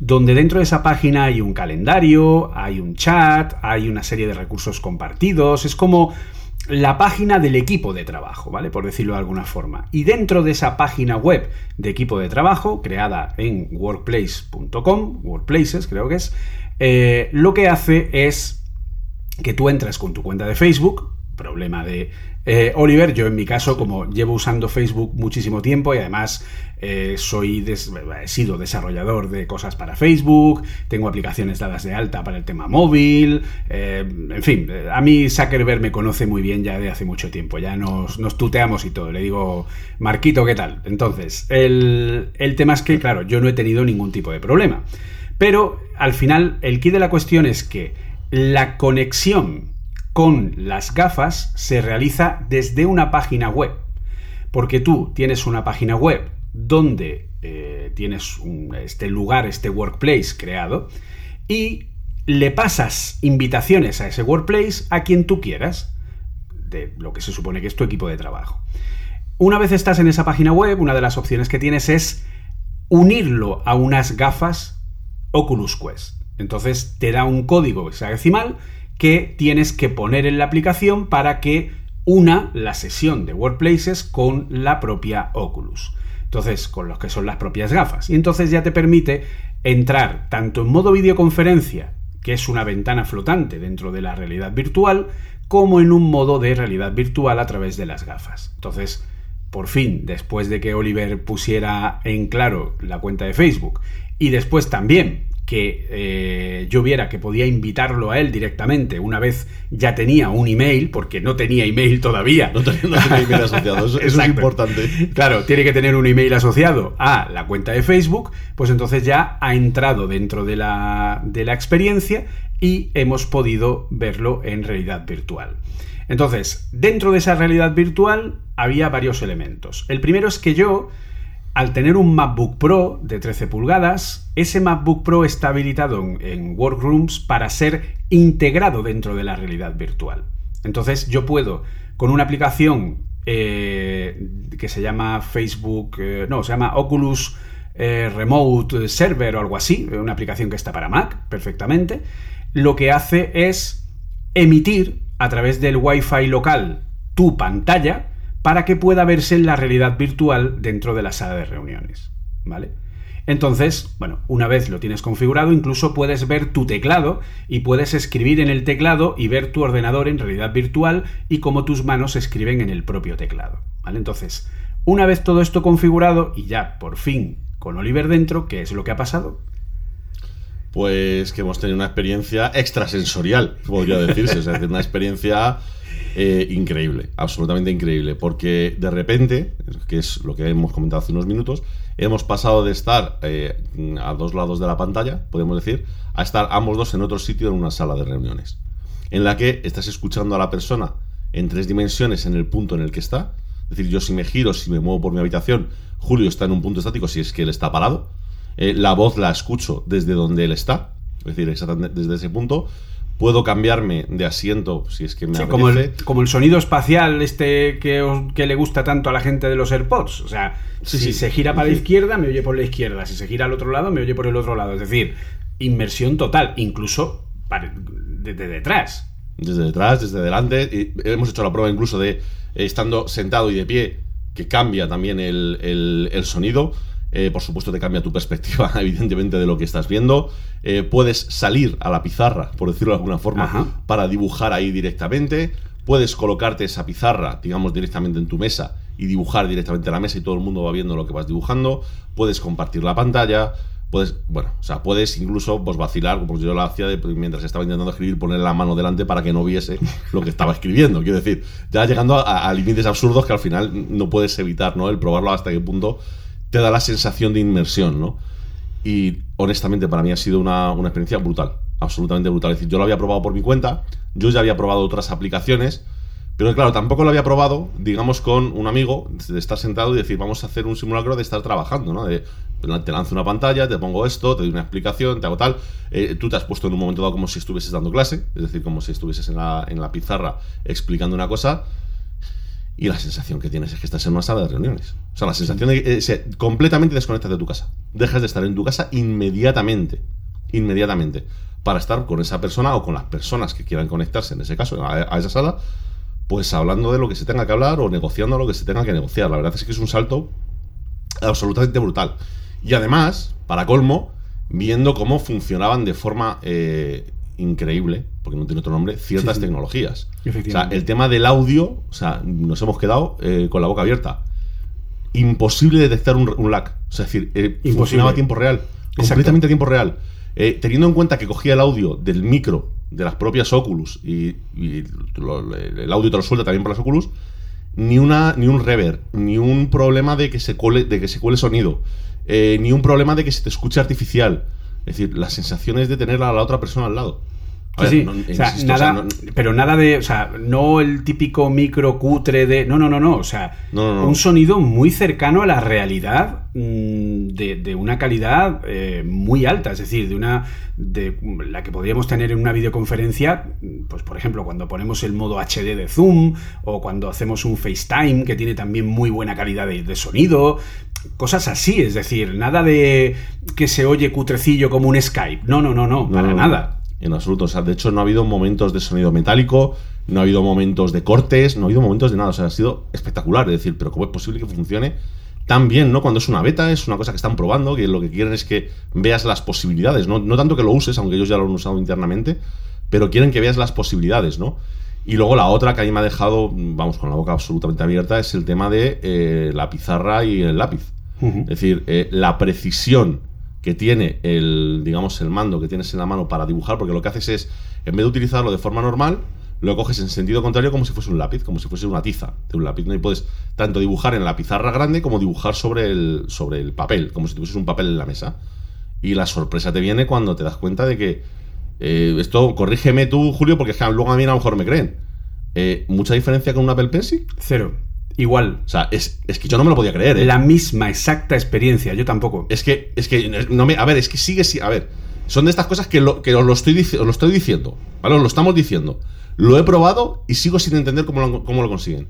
donde dentro de esa página hay un calendario, hay un chat, hay una serie de recursos compartidos, es como la página del equipo de trabajo, ¿vale? Por decirlo de alguna forma. Y dentro de esa página web de equipo de trabajo, creada en workplace.com, workplaces creo que es, eh, lo que hace es que tú entras con tu cuenta de Facebook, problema de eh, Oliver, yo en mi caso, como llevo usando Facebook muchísimo tiempo y además eh, soy des- he sido desarrollador de cosas para Facebook, tengo aplicaciones dadas de alta para el tema móvil, eh, en fin, a mí Zuckerberg me conoce muy bien ya de hace mucho tiempo, ya nos, nos tuteamos y todo, le digo, Marquito, ¿qué tal? Entonces, el, el tema es que, claro, yo no he tenido ningún tipo de problema, pero al final el key de la cuestión es que la conexión con las gafas se realiza desde una página web. Porque tú tienes una página web donde eh, tienes este lugar, este workplace creado, y le pasas invitaciones a ese workplace a quien tú quieras, de lo que se supone que es tu equipo de trabajo. Una vez estás en esa página web, una de las opciones que tienes es unirlo a unas gafas Oculus Quest. Entonces te da un código hexadecimal que tienes que poner en la aplicación para que una la sesión de Workplaces con la propia Oculus. Entonces, con los que son las propias gafas. Y entonces ya te permite entrar tanto en modo videoconferencia, que es una ventana flotante dentro de la realidad virtual, como en un modo de realidad virtual a través de las gafas. Entonces, por fin, después de que Oliver pusiera en claro la cuenta de Facebook y después también que eh, yo viera que podía invitarlo a él directamente una vez ya tenía un email, porque no tenía email todavía. No tenía, no tenía email asociado, eso, eso es importante. Claro, tiene que tener un email asociado a la cuenta de Facebook, pues entonces ya ha entrado dentro de la, de la experiencia y hemos podido verlo en realidad virtual. Entonces, dentro de esa realidad virtual había varios elementos. El primero es que yo al tener un MacBook Pro de 13 pulgadas, ese MacBook Pro está habilitado en, Workrooms para ser integrado dentro de la realidad virtual. Entonces yo puedo, con una aplicación eh, que se llama Facebook, eh, no, se llama Oculus eh, Remote Server o algo así, una aplicación que está para Mac perfectamente, lo que hace es emitir a través del Wi-Fi local tu pantalla, para que pueda verse en la realidad virtual dentro de la sala de reuniones. ¿Vale? Entonces, bueno, una vez lo tienes configurado, incluso puedes ver tu teclado y puedes escribir en el teclado y ver tu ordenador en realidad virtual y cómo tus manos escriben en el propio teclado. ¿Vale? Entonces, una vez todo esto configurado y ya por fin con Oliver dentro, ¿qué es lo que ha pasado? Pues que hemos tenido una experiencia extrasensorial, podría decirse. es decir, una experiencia eh, increíble, absolutamente increíble, porque de repente, que es lo que hemos comentado hace unos minutos, hemos pasado de estar eh, a dos lados de la pantalla, podemos decir, a estar ambos dos en otro sitio en una sala de reuniones, en la que estás escuchando a la persona en tres dimensiones en el punto en el que está. Es decir, yo si me giro, si me muevo por mi habitación, Julio está en un punto estático si es que él está parado. Eh, la voz la escucho desde donde él está, es decir, exactamente desde ese punto puedo cambiarme de asiento si es que me sí, como el, como el, sonido espacial este que, que, le gusta tanto a la gente de los AirPods. O sea, si se gira para la izquierda, me oye por la izquierda. Si se gira al otro lado, me oye por el otro lado. Es decir, inmersión total, incluso desde detrás. Desde detrás, desde delante. Y hemos hecho la prueba incluso de estando sentado y de pie, que cambia también el, el, el sonido. Eh, por supuesto te cambia tu perspectiva, evidentemente, de lo que estás viendo. Eh, puedes salir a la pizarra, por decirlo de alguna forma, para dibujar ahí directamente. Puedes colocarte esa pizarra, digamos, directamente en tu mesa y dibujar directamente a la mesa y todo el mundo va viendo lo que vas dibujando. Puedes compartir la pantalla. Puedes, bueno, o sea, puedes incluso pues, vacilar, como yo lo hacía de, mientras estaba intentando escribir, poner la mano delante para que no viese lo que estaba escribiendo. Quiero decir, ya llegando a, a límites absurdos que al final no puedes evitar, ¿no? El probarlo hasta qué punto te da la sensación de inmersión, ¿no? Y honestamente para mí ha sido una, experiencia brutal, absolutamente brutal. Es decir, yo lo había probado por mi cuenta, yo ya había probado otras aplicaciones, pero claro, tampoco lo había probado, digamos, con un amigo, de estar sentado y decir, vamos a hacer un simulacro de estar trabajando, ¿no? De, te lanzo una pantalla, te pongo esto, te doy una explicación, te hago tal. Eh, tú te has puesto en un momento dado como si estuvieses dando clase, es decir, como si estuvieses en la, en la pizarra explicando una cosa y la sensación que tienes es que estás en una sala de reuniones. O sea, la sensación de que eh, completamente desconectas de tu casa. Dejas de estar en tu casa inmediatamente. Inmediatamente. Para estar con esa persona o con las personas que quieran conectarse, en ese caso, a, esa sala, pues hablando de lo que se tenga que hablar o negociando lo que se tenga que negociar. La verdad es que es un salto absolutamente brutal. Y además, para colmo, viendo cómo funcionaban de forma eh, increíble, porque no tiene otro nombre, ciertas tecnologías. O sea, el tema del audio, o sea, nos hemos quedado eh, con la boca abierta. Imposible detectar un, lag. O sea, es decir, eh, funcionaba a tiempo real. Completamente a tiempo real. Eh, teniendo en cuenta que cogía el audio del micro de las propias Oculus y, el audio te lo suelta también por las Oculus, ni, una, ni un reverb, ni un problema de que se cuele, de que se cuele sonido, ni un problema de que se te escuche artificial. Es decir, las sensaciones de tener a la otra persona al lado. Sí, o sea, nada, pero nada de, o sea, no el típico micro cutre de, no, no, no, no, o sea, un sonido muy cercano a la realidad mm, de, una calidad eh, muy alta, es decir, de una, de la que podríamos tener en una videoconferencia, pues por ejemplo, cuando ponemos el modo HD de Zoom o cuando hacemos un FaceTime que tiene también muy buena calidad de sonido, cosas así, es decir, nada de que se oye cutrecillo como un Skype. No, no, no, no, para nada. En absoluto. O sea, de hecho, no ha habido momentos de sonido metálico, no ha habido momentos de cortes, no ha habido momentos de nada. O sea, ha sido espectacular. Es decir, pero ¿cómo es posible que funcione tan bien, ¿no? Cuando es una beta, es una cosa que están probando, que lo que quieren es que veas las posibilidades, ¿no? No tanto que lo uses, aunque ellos ya lo han usado internamente, pero quieren que veas las posibilidades, ¿no? Y luego la otra que a mí me ha dejado, vamos, con la boca absolutamente abierta, es el tema de eh, la pizarra y el lápiz. Es decir, eh, la precisión que tiene el, digamos, el mando que tienes en la mano para dibujar, porque lo que haces es, en vez de utilizarlo de forma normal, lo coges en sentido contrario como si fuese un lápiz, como si fuese una tiza de un lápiz, ¿no? Y puedes tanto dibujar en la pizarra grande como dibujar sobre el, sobre el papel, como si tuvieses un papel en la mesa. Y la sorpresa te viene cuando te das cuenta de que eh, esto, corrígeme tú, Julio, porque es que luego a mí a lo mejor me creen. Eh, ¿Mucha diferencia con un Apple Pencil? Cero. Igual. O sea, es, es que yo no me lo podía creer, ¿eh? La misma, exacta experiencia, yo tampoco. Es que, es que, no me, a ver, es que sigue, a ver, son de estas cosas que lo, que os lo estoy, lo estoy diciendo, ¿vale? Os lo estamos diciendo. Lo he probado y sigo sin entender cómo lo, cómo lo consiguen.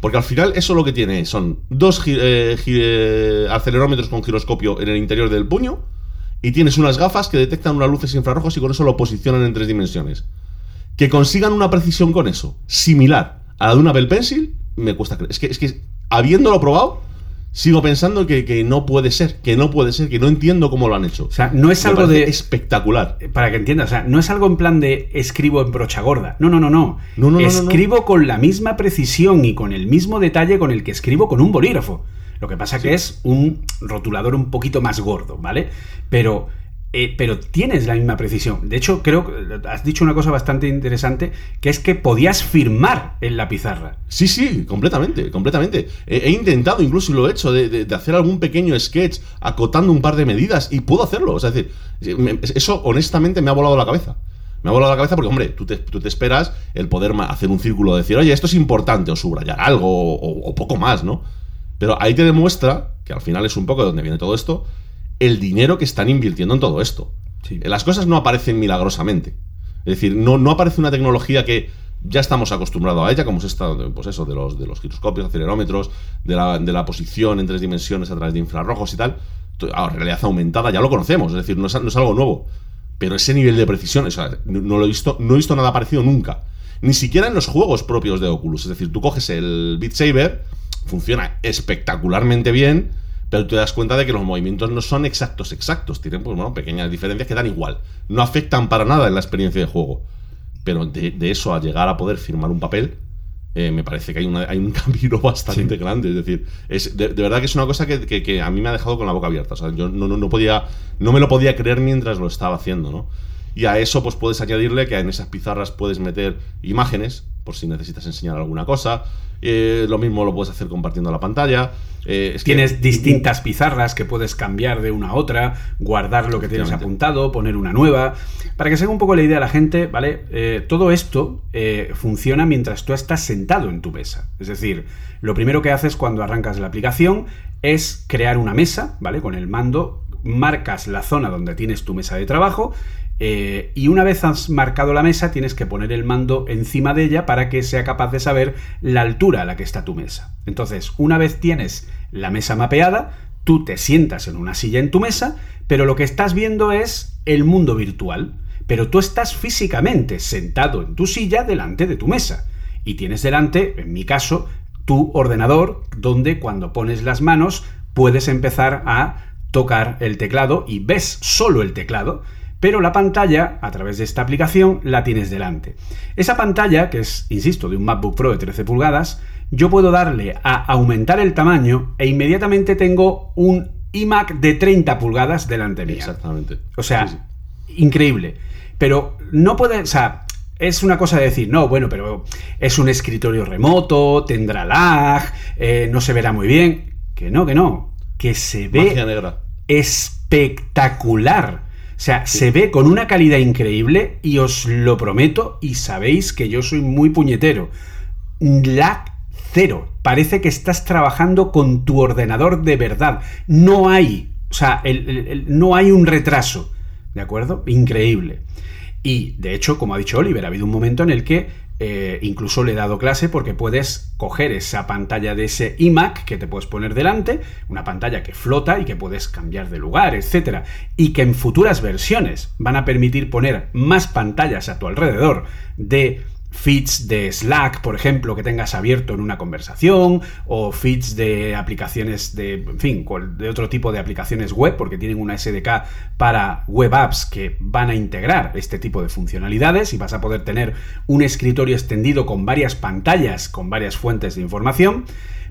Porque al final eso lo que tiene son dos eh, eh, acelerómetros con giroscopio en el interior del puño y tienes unas gafas que detectan unas luces infrarrojos y con eso lo posicionan en tres dimensiones. Que consigan una precisión con eso, similar a la de una Apple Pencil, me cuesta creer. Es que, es que habiéndolo probado, sigo pensando que, no puede ser, que no puede ser, que no entiendo cómo lo han hecho. O sea, no es algo de. Espectacular. Para que entiendas, o sea, no es algo en plan de escribo en brocha gorda. No, no, no, no. no, no escribo con la misma precisión y con el mismo detalle con el que escribo con un bolígrafo. Lo que pasa que es un rotulador un poquito más gordo, ¿vale? Pero eh, pero tienes la misma precisión. De hecho, creo que has dicho una cosa bastante interesante, que es que podías firmar en la pizarra. Sí, sí, completamente, completamente. He, intentado, incluso lo he hecho, de, hacer algún pequeño sketch acotando un par de medidas y puedo hacerlo. O sea, es decir, eso honestamente me ha volado la cabeza. Me ha volado la cabeza porque, hombre, tú te, esperas el poder hacer un círculo, decir, oye, esto es importante, o subrayar algo, o poco más, ¿no? Pero ahí te demuestra, que al final es un poco de donde viene todo esto, el dinero que están invirtiendo en todo esto. Las cosas no aparecen milagrosamente. Es decir, no, no aparece una tecnología que ya estamos acostumbrados a ella, como es esta, pues eso, de los, de los giroscopios, acelerómetros, de la, de la posición en tres dimensiones a través de infrarrojos y tal. A realidad aumentada, ya lo conocemos, es decir, no es, algo nuevo. Pero ese nivel de precisión, o sea, no, lo he visto, no he visto nada parecido nunca. Ni siquiera en los juegos propios de Oculus. Es decir, tú coges el Beat Saber, funciona espectacularmente bien pero te das cuenta de que los movimientos no son exactos, exactos. Tienen, pues, bueno, pequeñas diferencias que dan igual. No afectan para nada en la experiencia de juego. Pero de, eso a llegar a poder firmar un papel, eh, me parece que hay, hay un camino bastante grande. Es decir, es, de, verdad que es una cosa que, a mí me ha dejado con la boca abierta. O sea, yo no, no, podía, no me lo podía creer mientras lo estaba haciendo, ¿no? Y a eso, pues puedes añadirle que en esas pizarras puedes meter imágenes, por si necesitas enseñar alguna cosa. Eh, lo mismo lo puedes hacer compartiendo la pantalla. Eh, tienes distintas pizarras que puedes cambiar de una a otra, guardar lo que tienes apuntado, poner una nueva. Para que se haga un poco la idea a la gente, ¿vale? Eh, todo esto funciona mientras tú estás sentado en tu mesa. Es decir, lo primero que haces cuando arrancas la aplicación es crear una mesa, ¿vale? Con el mando marcas la zona donde tienes tu mesa de trabajo eh, y una vez has marcado la mesa, tienes que poner el mando encima de ella para que sea capaz de saber la altura a la que está tu mesa. Entonces, una vez tienes la mesa mapeada, tú te sientas en una silla en tu mesa, pero lo que estás viendo es el mundo virtual. Pero tú estás físicamente sentado en tu silla delante de tu mesa. Y tienes delante, en mi caso, tu ordenador, donde cuando pones las manos puedes empezar a tocar el teclado y ves solo el teclado pero la pantalla, a través de esta aplicación, la tienes delante. Esa pantalla, que es, insisto, de un MacBook Pro de 13 pulgadas, yo puedo darle a aumentar el tamaño e inmediatamente tengo un iMac de 30 pulgadas delante mía. Exactamente. O sea, increíble. Pero no puede, o sea, es una cosa de decir, no, bueno, pero es un escritorio remoto, tendrá lag, eh, no se verá muy bien. Que no, que no. Que se ve espectacular. O sea, se ve con una calidad increíble y os lo prometo y sabéis que yo soy muy puñetero. Lag cero. Parece que estás trabajando con tu ordenador de verdad. No hay, o sea, no hay un retraso. ¿De acuerdo? Increíble. Y de hecho, como ha dicho Oliver, ha habido un momento en el que eh, incluso le he dado clase porque puedes coger esa pantalla de ese iMac que te puedes poner delante, una pantalla que flota y que puedes cambiar de lugar, etcétera, y que en futuras versiones van a permitir poner más pantallas a tu alrededor de feeds de Slack, por ejemplo, que tengas abierto en una conversación, o feeds de aplicaciones de, en fin, de otro tipo de aplicaciones web, porque tienen una SDK para web apps que van a integrar este tipo de funcionalidades y vas a poder tener un escritorio extendido con varias pantallas, con varias fuentes de información.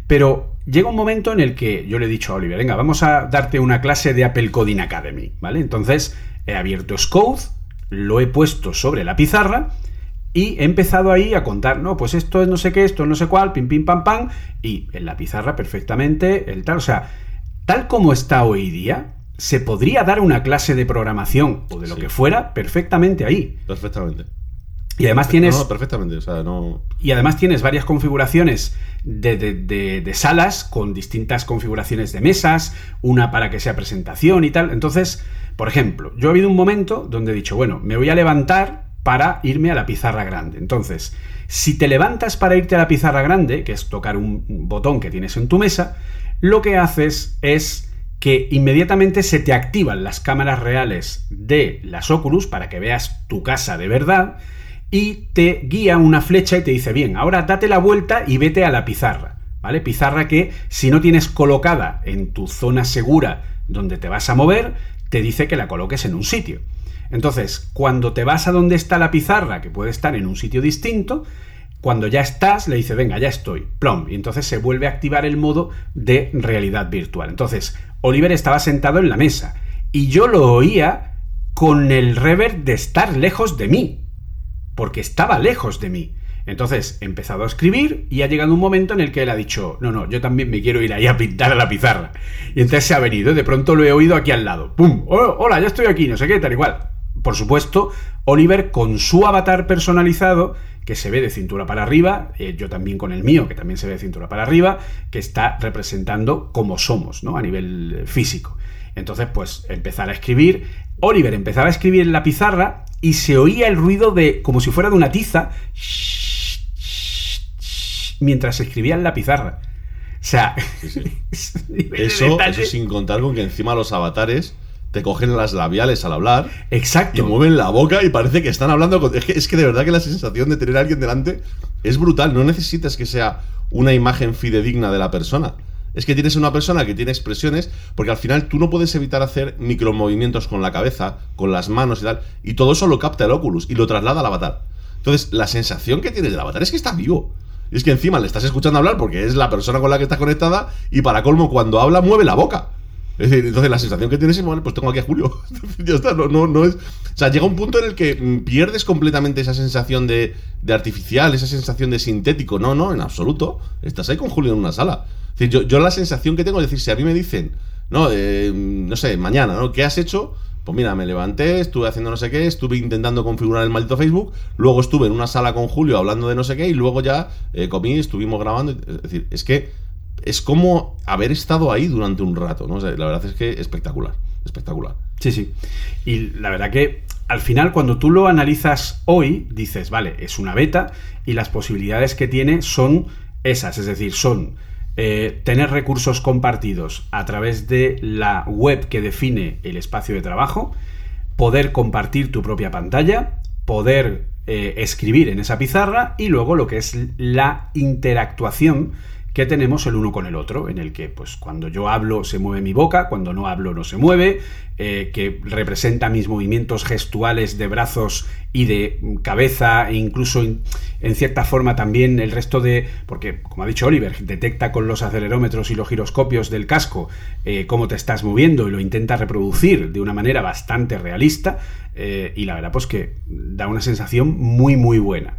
Pero llega un momento en el que yo le he dicho a Oliver, venga, vamos a darte una clase de Apple Coding Academy, ¿vale? Entonces he abierto Scode, lo he puesto sobre la pizarra y he empezado ahí a contar, no, pues esto es no sé qué, esto es no sé cuál, pim, pim, pam, pam, y en la pizarra perfectamente el tal. O sea, tal como está hoy día, se podría dar una clase de programación o de lo que fuera perfectamente ahí. Perfectamente. Y además tienes. No, perfectamente, o sea, no. Y además tienes varias configuraciones de, de, salas con distintas configuraciones de mesas, una para que sea presentación y tal. Entonces, por ejemplo, yo he habido un momento donde he dicho, bueno, me voy a levantar para irme a la pizarra grande. Entonces, si te levantas para irte a la pizarra grande, que es tocar un botón que tienes en tu mesa, lo que haces es que inmediatamente se te activan las cámaras reales de las Oculus para que veas tu casa de verdad y te guía una flecha y te dice, bien, ahora date la vuelta y vete a la pizarra, ¿vale? Pizarra que si no tienes colocada en tu zona segura donde te vas a mover, te dice que la coloques en un sitio. Entonces, cuando te vas a donde está la pizarra, que puede estar en un sitio distinto, cuando ya estás, le dice, venga, ya estoy, plom, y entonces se vuelve a activar el modo de realidad virtual. Entonces, Oliver estaba sentado en la mesa y yo lo oía con el rever de estar lejos de mí, porque estaba lejos de mí. Entonces he empezado a escribir y ha llegado un momento en el que él ha dicho, no, no, yo también me quiero ir ahí a pintar a la pizarra. Y entonces se ha venido, de pronto lo he oído aquí al lado. ¡Pum! Oh, hola, ya estoy aquí, no sé qué, tal igual por supuesto, Oliver con su avatar personalizado, que se ve de cintura para arriba, eh, yo también con el mío, que también se ve de cintura para arriba, que está representando cómo somos, ¿no? A nivel eh, físico. Entonces, pues empezar a escribir. Oliver empezaba a escribir en la pizarra y se oía el ruido de, como si fuera de una tiza, mientras escribía en la pizarra. O sea, eso, eso sin contar con que encima los avatares te cogen las labiales al hablar. Exacto. Y mueven la boca y parece que están hablando. Con... Es, que, es que de verdad que la sensación de tener a alguien delante es brutal. No necesitas que sea una imagen fidedigna de la persona. Es que tienes una persona que tiene expresiones, porque al final tú no puedes evitar hacer micromovimientos con la cabeza, con las manos y tal, y todo eso lo capta el Oculus y lo traslada al avatar. Entonces, la sensación que tienes del avatar es que está vivo. Y es que encima le estás escuchando hablar porque es la persona con la que está conectada, y para colmo, cuando habla, mueve la boca. Es decir, entonces la sensación que tienes es, pues tengo aquí a Julio. ya está, no, no, no es. O sea, llega un punto en el que mm, pierdes completamente esa sensación de, artificial, esa sensación de sintético. No, no, en absoluto. Estás ahí con Julio en una sala. Es decir, yo, yo la sensación que tengo es decir, si a mí me dicen, no, eh, no sé, mañana, ¿no? ¿Qué has hecho? Pues mira, me levanté, estuve haciendo no sé qué, estuve intentando configurar el maldito Facebook, luego estuve en una sala con Julio hablando de no sé qué y luego ya eh, comí, estuvimos grabando. Es decir, es que es como haber estado ahí durante un rato, ¿no? la verdad es que espectacular, espectacular. Sí, sí. Y la verdad que al final cuando tú lo analizas hoy, dices, vale, es una beta y las posibilidades que tiene son esas, es decir, son eh, tener recursos compartidos a través de la web que define el espacio de trabajo, poder compartir tu propia pantalla, poder eh, escribir en esa pizarra y luego lo que es la interactuación que tenemos el uno con el otro, en el que pues cuando yo hablo se mueve mi boca, cuando no hablo no se mueve, eh, que representa mis movimientos gestuales de brazos y de cabeza e incluso en cierta forma también el resto de, porque como ha dicho Oliver, detecta con los acelerómetros y los giroscopios del casco eh, cómo te estás moviendo y lo intenta reproducir de una manera bastante realista eh, y la verdad pues que da una sensación muy muy buena.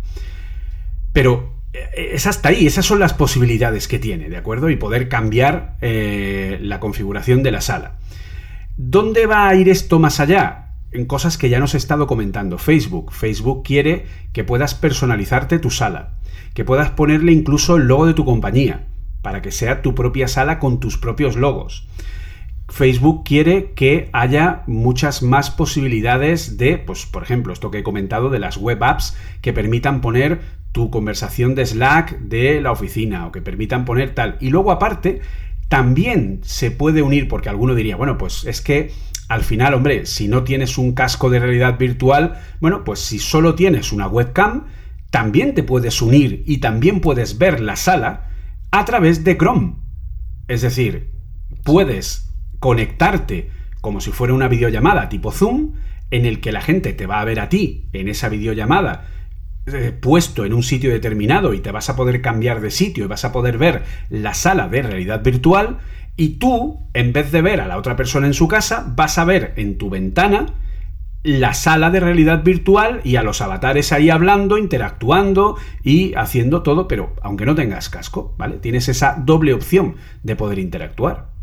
Pero es hasta ahí, esas son las posibilidades que tiene, ¿de acuerdo? Y poder cambiar eh, la configuración de la sala. ¿Dónde va a ir esto más allá? En cosas que ya nos he estado comentando. Facebook. Facebook quiere que puedas personalizarte tu sala, que puedas ponerle incluso el logo de tu compañía, para que sea tu propia sala con tus propios logos. Facebook quiere que haya muchas más posibilidades de, pues, por ejemplo, esto que he comentado de las web apps que permitan poner tu conversación de Slack de la oficina o que permitan poner tal. Y luego aparte, también se puede unir, porque alguno diría, bueno, pues es que al final, hombre, si no tienes un casco de realidad virtual, bueno, pues si solo tienes una webcam, también te puedes unir y también puedes ver la sala a través de Chrome. Es decir, puedes conectarte como si fuera una videollamada tipo Zoom, en el que la gente te va a ver a ti en esa videollamada eh, puesto en un sitio determinado y te vas a poder cambiar de sitio y vas a poder ver la sala de realidad virtual y tú, en vez de ver a la otra persona en su casa, vas a ver en tu ventana la sala de realidad virtual y a los avatares ahí hablando, interactuando y haciendo todo, pero aunque no tengas casco, ¿vale? Tienes esa doble opción de poder interactuar.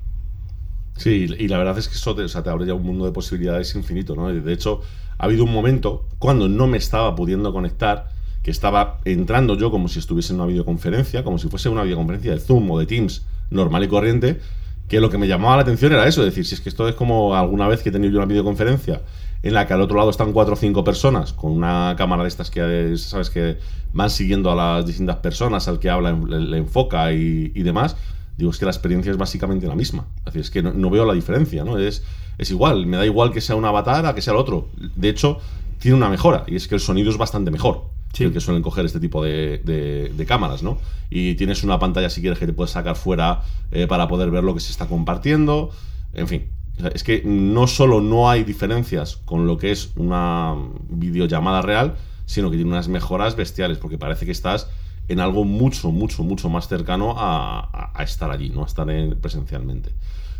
Sí, y la verdad es que eso te, te abre ya un mundo de posibilidades infinito, ¿no? De hecho, ha habido un momento cuando no me estaba pudiendo conectar, que estaba entrando yo como si estuviese en una videoconferencia, como si fuese una videoconferencia de Zoom o de Teams normal y corriente, que lo que me llamaba la atención era eso, es decir, si es que esto es como alguna vez que he tenido yo una videoconferencia en la que al otro lado están cuatro o cinco personas con una cámara de estas que, sabes, que van siguiendo a las distintas personas, al que habla, le, enfoca y, demás, digo, es que la experiencia es básicamente la misma. Es decir, es que no, veo la diferencia, ¿no? Es, es igual, me da igual que sea un avatar a que sea el otro. De hecho, tiene una mejora, y es que el sonido es bastante mejor el que suelen coger este tipo de, cámaras, ¿no? Y tienes una pantalla, si quieres, que te puedes sacar fuera eh, para poder ver lo que se está compartiendo. En fin, es que no solo no hay diferencias con lo que es una videollamada real, sino que tiene unas mejoras bestiales, porque parece que estás en algo mucho, mucho, mucho más cercano a, estar allí, ¿no? A estar presencialmente.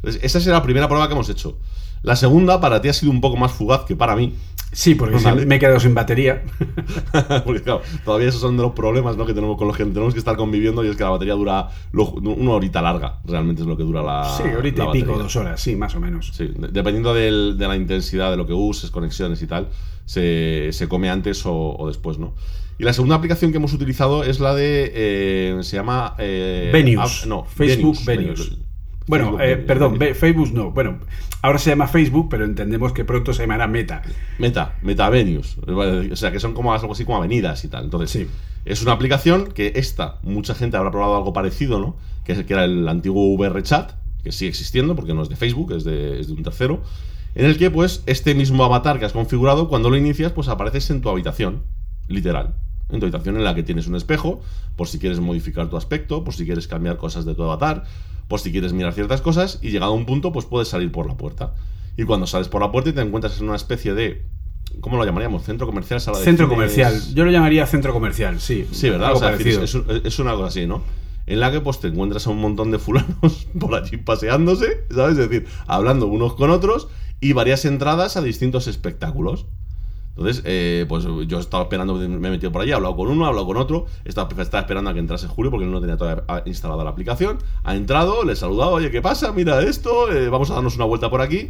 esa es la primera prueba que hemos hecho. La segunda para ti ha sido un poco más fugaz que para mí. Sí, porque me he quedado sin batería. porque claro, todavía esos son de los problemas ¿no? que tenemos con los que tenemos que estar conviviendo y es que la batería dura una horita larga, realmente es lo que dura la Sí, ahorita y pico, dos horas, sí, más o menos. Sí, dependiendo de la intensidad de lo que uses, conexiones y tal, se, come antes o, después, ¿no? Y la segunda aplicación que hemos utilizado es la de. Eh, se llama. Eh, no, Facebook Venius. Bueno, eh, perdón, Facebook no. Bueno, ahora se llama Facebook, pero entendemos que pronto se llamará Meta. Meta, Meta Venues. O sea, que son como algo así como avenidas y tal. Entonces, sí. es una aplicación que esta, mucha gente habrá probado algo parecido, ¿no? Que, es, que era el antiguo VR Chat, que sigue existiendo porque no es de Facebook, es de, es de un tercero. En el que, pues, este mismo avatar que has configurado, cuando lo inicias, pues apareces en tu habitación, literal en tu habitación en la que tienes un espejo, por si quieres modificar tu aspecto, por si quieres cambiar cosas de tu avatar, por si quieres mirar ciertas cosas y llegado a un punto pues puedes salir por la puerta. Y cuando sales por la puerta y te encuentras en una especie de ¿Cómo lo llamaríamos? ¿Centro comercial? Sala de centro comercial. Yo lo llamaría centro comercial, sí. Sí, ¿verdad? O sea, es, una cosa así, ¿no? En la que pues te encuentras a un montón de fulanos por allí paseándose, ¿sabes? Es decir, hablando unos con otros y varias entradas a distintos espectáculos. Entonces, eh, pues yo estaba esperando, me he metido por allí, he hablado con uno, he hablado con otro, estaba, esperando a que entrase Julio porque él no tenía todavía instalada la aplicación. Ha entrado, le he saludado, oye, ¿qué pasa? Mira esto, eh, vamos a darnos una vuelta por aquí.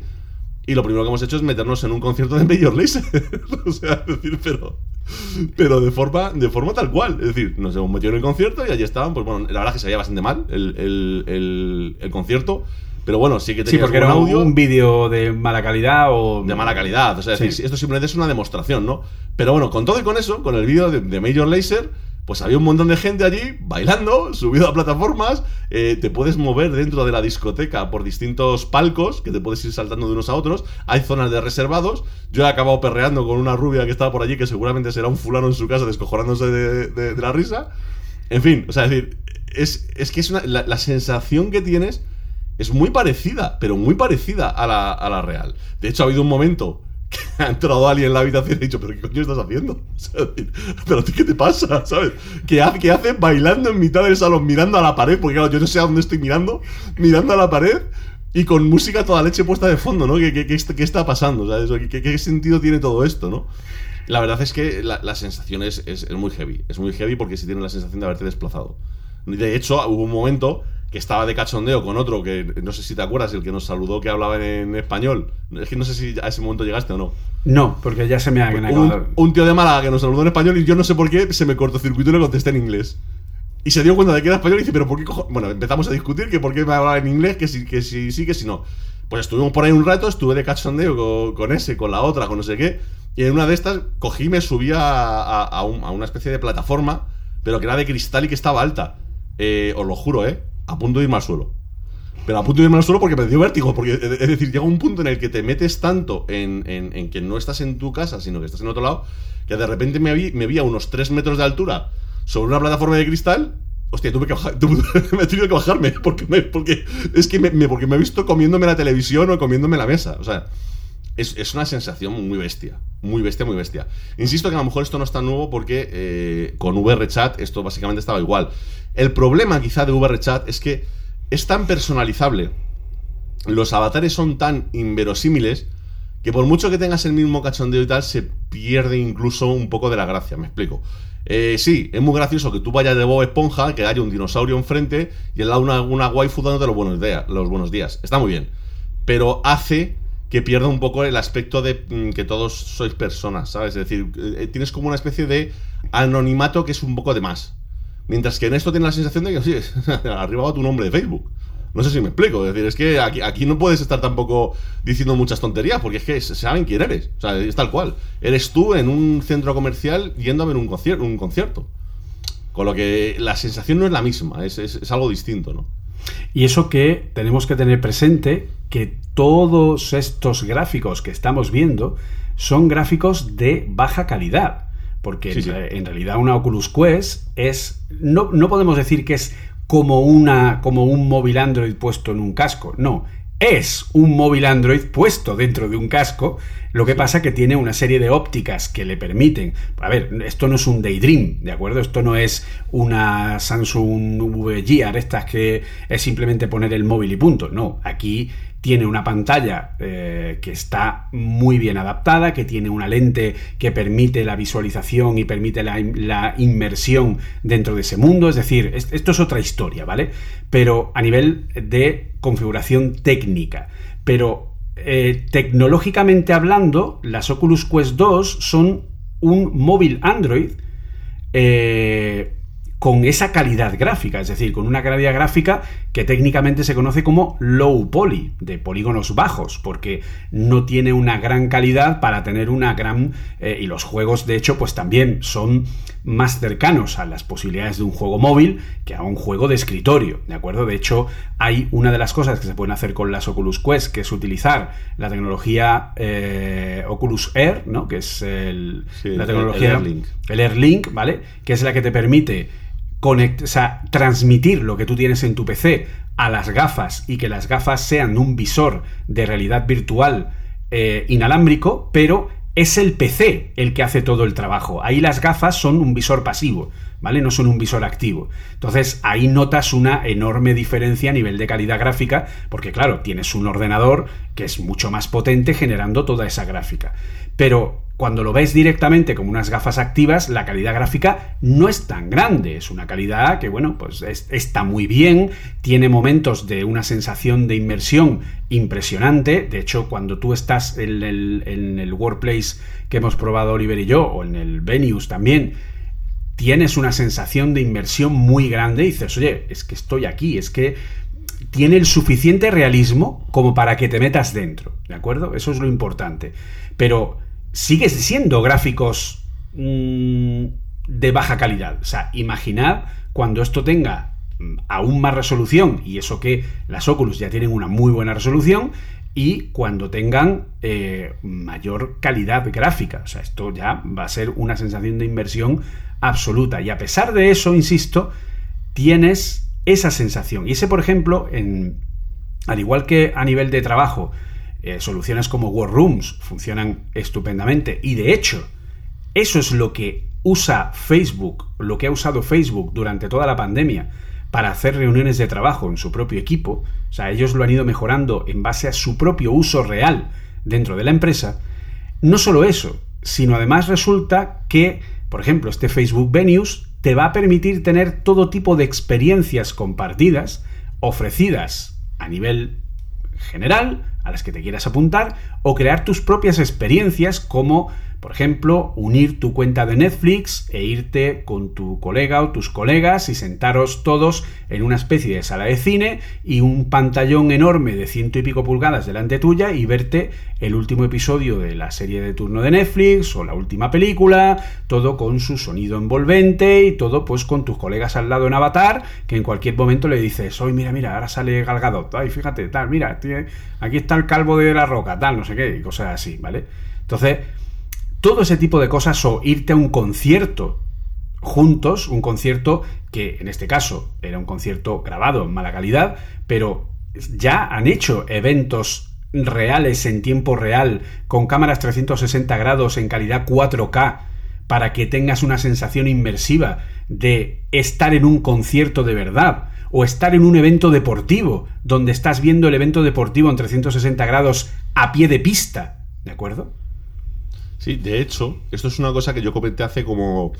Y lo primero que hemos hecho es meternos en un concierto de Major Lazer. o sea, es decir, pero, pero de forma, de forma tal cual. Es decir, nos hemos metido en el concierto y allí estaban, pues bueno, la verdad es que se veía bastante mal el, el concierto. Pero bueno, sí que tenía sí, porque era audio. un vídeo de mala calidad o. De mala calidad. O sea, esto simplemente es una demostración, ¿no? Pero bueno, con todo y con eso, con el vídeo de, Major Laser, pues había un montón de gente allí bailando, subido a plataformas. Eh, te puedes mover dentro de la discoteca por distintos palcos, que te puedes ir saltando de unos a otros. Hay zonas de reservados. Yo he acabado perreando con una rubia que estaba por allí, que seguramente será un fulano en su casa descojonándose de, la risa. En fin, o sea, es decir, es, es que es una, la sensación que tienes es muy parecida, pero muy parecida a la, a la real. De hecho, ha habido un momento que ha entrado alguien en la habitación y ha dicho, pero ¿qué coño estás haciendo? pero ¿qué te pasa? ¿Sabes? ¿Qué hace, ¿Qué hace bailando en mitad del salón, mirando a la pared? Porque claro, yo no sé a dónde estoy mirando, mirando a la pared y con música toda leche puesta de fondo, ¿no? ¿Qué, qué, qué, está pasando? ¿Sabes? ¿Qué, ¿Qué, sentido tiene todo esto, no? La verdad es que la, sensación es, es, muy heavy. Es muy heavy porque si tienes la sensación de haberte desplazado. De hecho, hubo un momento que estaba de cachondeo con otro que no sé si te acuerdas, el que nos saludó que hablaba en español. Es que no sé si a ese momento llegaste o no. No, porque ya se me ha un, un tío de Málaga que nos saludó en español y yo no sé por qué se me cortó circuito y le contesté en inglés. Y se dio cuenta de que era español y dice, pero ¿por qué cojo? Bueno, empezamos a discutir que por qué me hablaba en inglés, que si, que si sí, que si no. Pues estuvimos por ahí un rato, estuve de cachondeo con, ese, con la otra, con no sé qué. Y en una de estas cogí y me subí a, a, una especie de plataforma, pero que era de cristal y que estaba alta. Eh, os lo juro, ¿eh? A punto de irme al suelo. pero a punto de irme al suelo porque me dio vértigo. Porque, es decir, llega un punto en el que te metes tanto en, en, que no estás en tu casa, sino que estás en otro lado, que de repente me vi, me vi a unos 3 metros de altura sobre una plataforma de cristal. Hostia, tuve que me he tenido que bajarme porque, porque es que me, porque me he visto comiéndome la televisión o comiéndome la mesa. O sea, es, una sensación muy bestia. Muy bestia, muy bestia. Insisto que a lo mejor esto no es tan nuevo porque eh, con VRChat esto básicamente estaba igual. El problema quizá de VRChat es que es tan personalizable, los avatares son tan inverosímiles, que por mucho que tengas el mismo cachondeo y tal, se pierde incluso un poco de la gracia, me explico. Eh, sí, es muy gracioso que tú vayas de Bob Esponja, que haya un dinosaurio enfrente y al lado una, una waifu dándote los buenos, los buenos días. Está muy bien. Pero hace que pierda un poco el aspecto de mm, que todos sois personas, ¿sabes? Es decir, eh, tienes como una especie de anonimato que es un poco de más. Mientras que en esto tienes la sensación de que, sí, arriba va tu nombre de Facebook. No sé si me explico. Es decir, es que aquí, no puedes estar tampoco diciendo muchas tonterías, porque es que saben quién eres. O sea, es tal cual. Eres tú en un centro comercial yendo a ver un, concierto. Un concierto. Con lo que la sensación no es la misma, es, es algo distinto, ¿no? Y eso que tenemos que tener presente que todos estos gráficos que estamos viendo son gráficos de baja calidad. Porque En, realidad una Oculus Quest es. No, no podemos decir que es como, una, como un móvil Android puesto en un casco. No, es un móvil Android puesto dentro de un casco, lo que pasa que tiene una serie de ópticas que le permiten, a ver, esto no es un Daydream, ¿de acuerdo? Esto no es una Samsung V Gear, estas que es simplemente poner el móvil y punto, no, aquí tiene una pantalla eh, que está muy bien adaptada, que tiene una lente que permite la visualización y permite la, inmersión dentro de ese mundo. Es decir, esto es otra historia, ¿vale? Pero a nivel de configuración técnica. Pero eh, tecnológicamente hablando, las Oculus Quest 2 son un móvil Android eh, con esa calidad gráfica, es decir, con una calidad gráfica que técnicamente se conoce como low poly, de polígonos bajos, porque no tiene una gran calidad para tener una gran... Eh, y los juegos, de hecho, pues también son más cercanos a las posibilidades de un juego móvil que a un juego de escritorio, ¿de acuerdo? De hecho, hay una de las cosas que se pueden hacer con las Oculus Quest, que es utilizar la tecnología eh, Oculus Air, ¿no? Que es la tecnología... El AirLink. El AirLink, ¿vale? Que es la que te permite o sea, transmitir lo que tú tienes en tu PC a las gafas y que las gafas sean un visor de realidad virtual eh, inalámbrico, pero es el PC el que hace todo el trabajo. Ahí las gafas son un visor pasivo, ¿vale? No son un visor activo. Entonces ahí notas una enorme diferencia a nivel de calidad gráfica, porque claro, tienes un ordenador que es mucho más potente generando toda esa gráfica. Pero cuando lo ves directamente como unas gafas activas, la calidad gráfica no es tan grande. Es una calidad que, bueno, pues está muy bien, tiene momentos de una sensación de inmersión impresionante. De hecho, cuando tú estás en el, en el Workplace que hemos probado Oliver y yo, o en el Venus también, tienes una sensación de inmersión muy grande y dices, oye, es que estoy aquí, es que tiene el suficiente realismo como para que te metas dentro, ¿de acuerdo? Eso es lo importante. Pero sigue siendo gráficos mm, de baja calidad. O sea, imaginad cuando esto tenga mm, aún más resolución, y eso que las Oculus ya tienen una muy buena resolución, y cuando tengan eh, mayor calidad gráfica. O sea, esto ya va a ser una sensación de inversión absoluta. Y a pesar de eso, insisto, tienes esa sensación. Y ese, por ejemplo, en, al igual que a nivel de trabajo, eh, soluciones como Rooms funcionan estupendamente. Y de hecho, eso es lo que usa Facebook, lo que ha usado Facebook durante toda la pandemia para hacer reuniones de trabajo en su propio equipo. O sea, ellos lo han ido mejorando en base a su propio uso real dentro de la empresa. No solo eso, sino además resulta que, por ejemplo, este Facebook Venues te va a permitir tener todo tipo de experiencias compartidas ofrecidas a nivel general, a las que te quieras apuntar, o crear tus propias experiencias como Por ejemplo, unir tu cuenta de Netflix e irte con tu colega o tus colegas y sentaros todos en una especie de sala de cine y un pantallón enorme de ciento y pico pulgadas delante tuya y verte el último episodio de la serie de turno de Netflix o la última película, todo con su sonido envolvente y todo pues con tus colegas al lado en Avatar, que en cualquier momento le dices, hoy mira, mira, ahora sale Galgado, ay, fíjate, tal, mira, aquí está el calvo de la roca, tal, no sé qué, y cosas así, ¿vale? Entonces, todo ese tipo de cosas o irte a un concierto juntos, un concierto que en este caso era un concierto grabado en mala calidad, pero ya han hecho eventos reales en tiempo real con cámaras 360 grados en calidad 4K para que tengas una sensación inmersiva de estar en un concierto de verdad o estar en un evento deportivo donde estás viendo el evento deportivo en 360 grados a pie de pista, ¿de acuerdo? Sí, de hecho, esto es una cosa que yo comenté hace como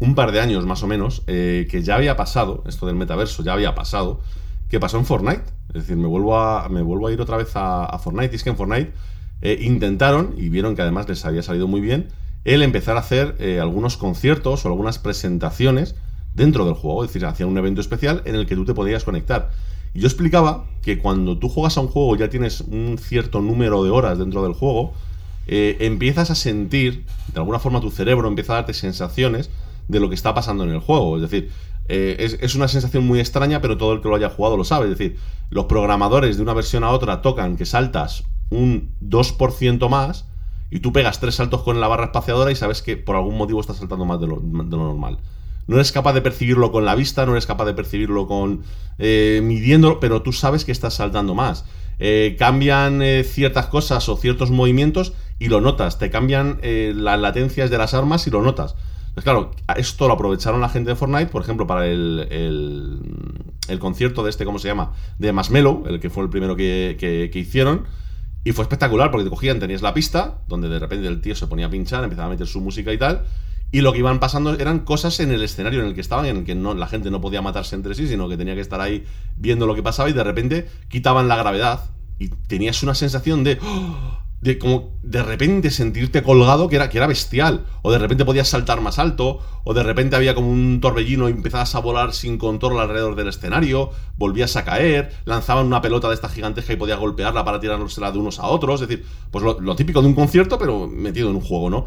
un par de años más o menos, eh, que ya había pasado, esto del metaverso ya había pasado, que pasó en Fortnite. Es decir, me vuelvo a, ir otra vez a, Fortnite. Y es que en Fortnite eh, intentaron, y vieron que además les había salido muy bien, el empezar a hacer eh, algunos conciertos o algunas presentaciones dentro del juego. Es decir, hacían un evento especial en el que tú te podías conectar. Y yo explicaba que cuando tú juegas a un juego ya tienes un cierto número de horas dentro del juego, eh, empiezas a sentir, de alguna forma tu cerebro empieza a darte sensaciones de lo que está pasando en el juego. Es decir, eh, es, una sensación muy extraña, pero todo el que lo haya jugado lo sabe. Es decir, los programadores de una versión a otra tocan que saltas un 2% más y tú pegas tres saltos con la barra espaciadora y sabes que por algún motivo estás saltando más de lo, normal. No eres capaz de percibirlo con la vista, no eres capaz de percibirlo con eh, midiéndolo, pero tú sabes que estás saltando más. cambian ciertas cosas o ciertos movimientos y lo notas. Te cambian eh, las latencias de las armas y lo notas. Pues claro, esto lo aprovecharon la gente de Fortnite, por ejemplo, para el, el, concierto de este, ¿cómo se llama? De Marshmello, el que fue el primero que, hicieron. Y fue espectacular porque te cogían, tenías la pista, donde de repente el tío se ponía a pinchar, empezaba a meter su música y tal. Y lo que iban pasando eran cosas en el escenario en el que estaban, en el que no, la gente no podía matarse entre sí, sino que tenía que estar ahí viendo lo que pasaba y de repente quitaban la gravedad y tenías una sensación de... ¡oh! De como de repente sentirte colgado que era, que era bestial. O de repente podías saltar más alto, o de repente había como un torbellino y empezabas a volar sin control alrededor del escenario, volvías a caer, lanzaban una pelota de esta gigantesca y podías golpearla para tirársela de unos a otros. Es decir, pues lo, típico de un concierto, pero metido en un juego, ¿no?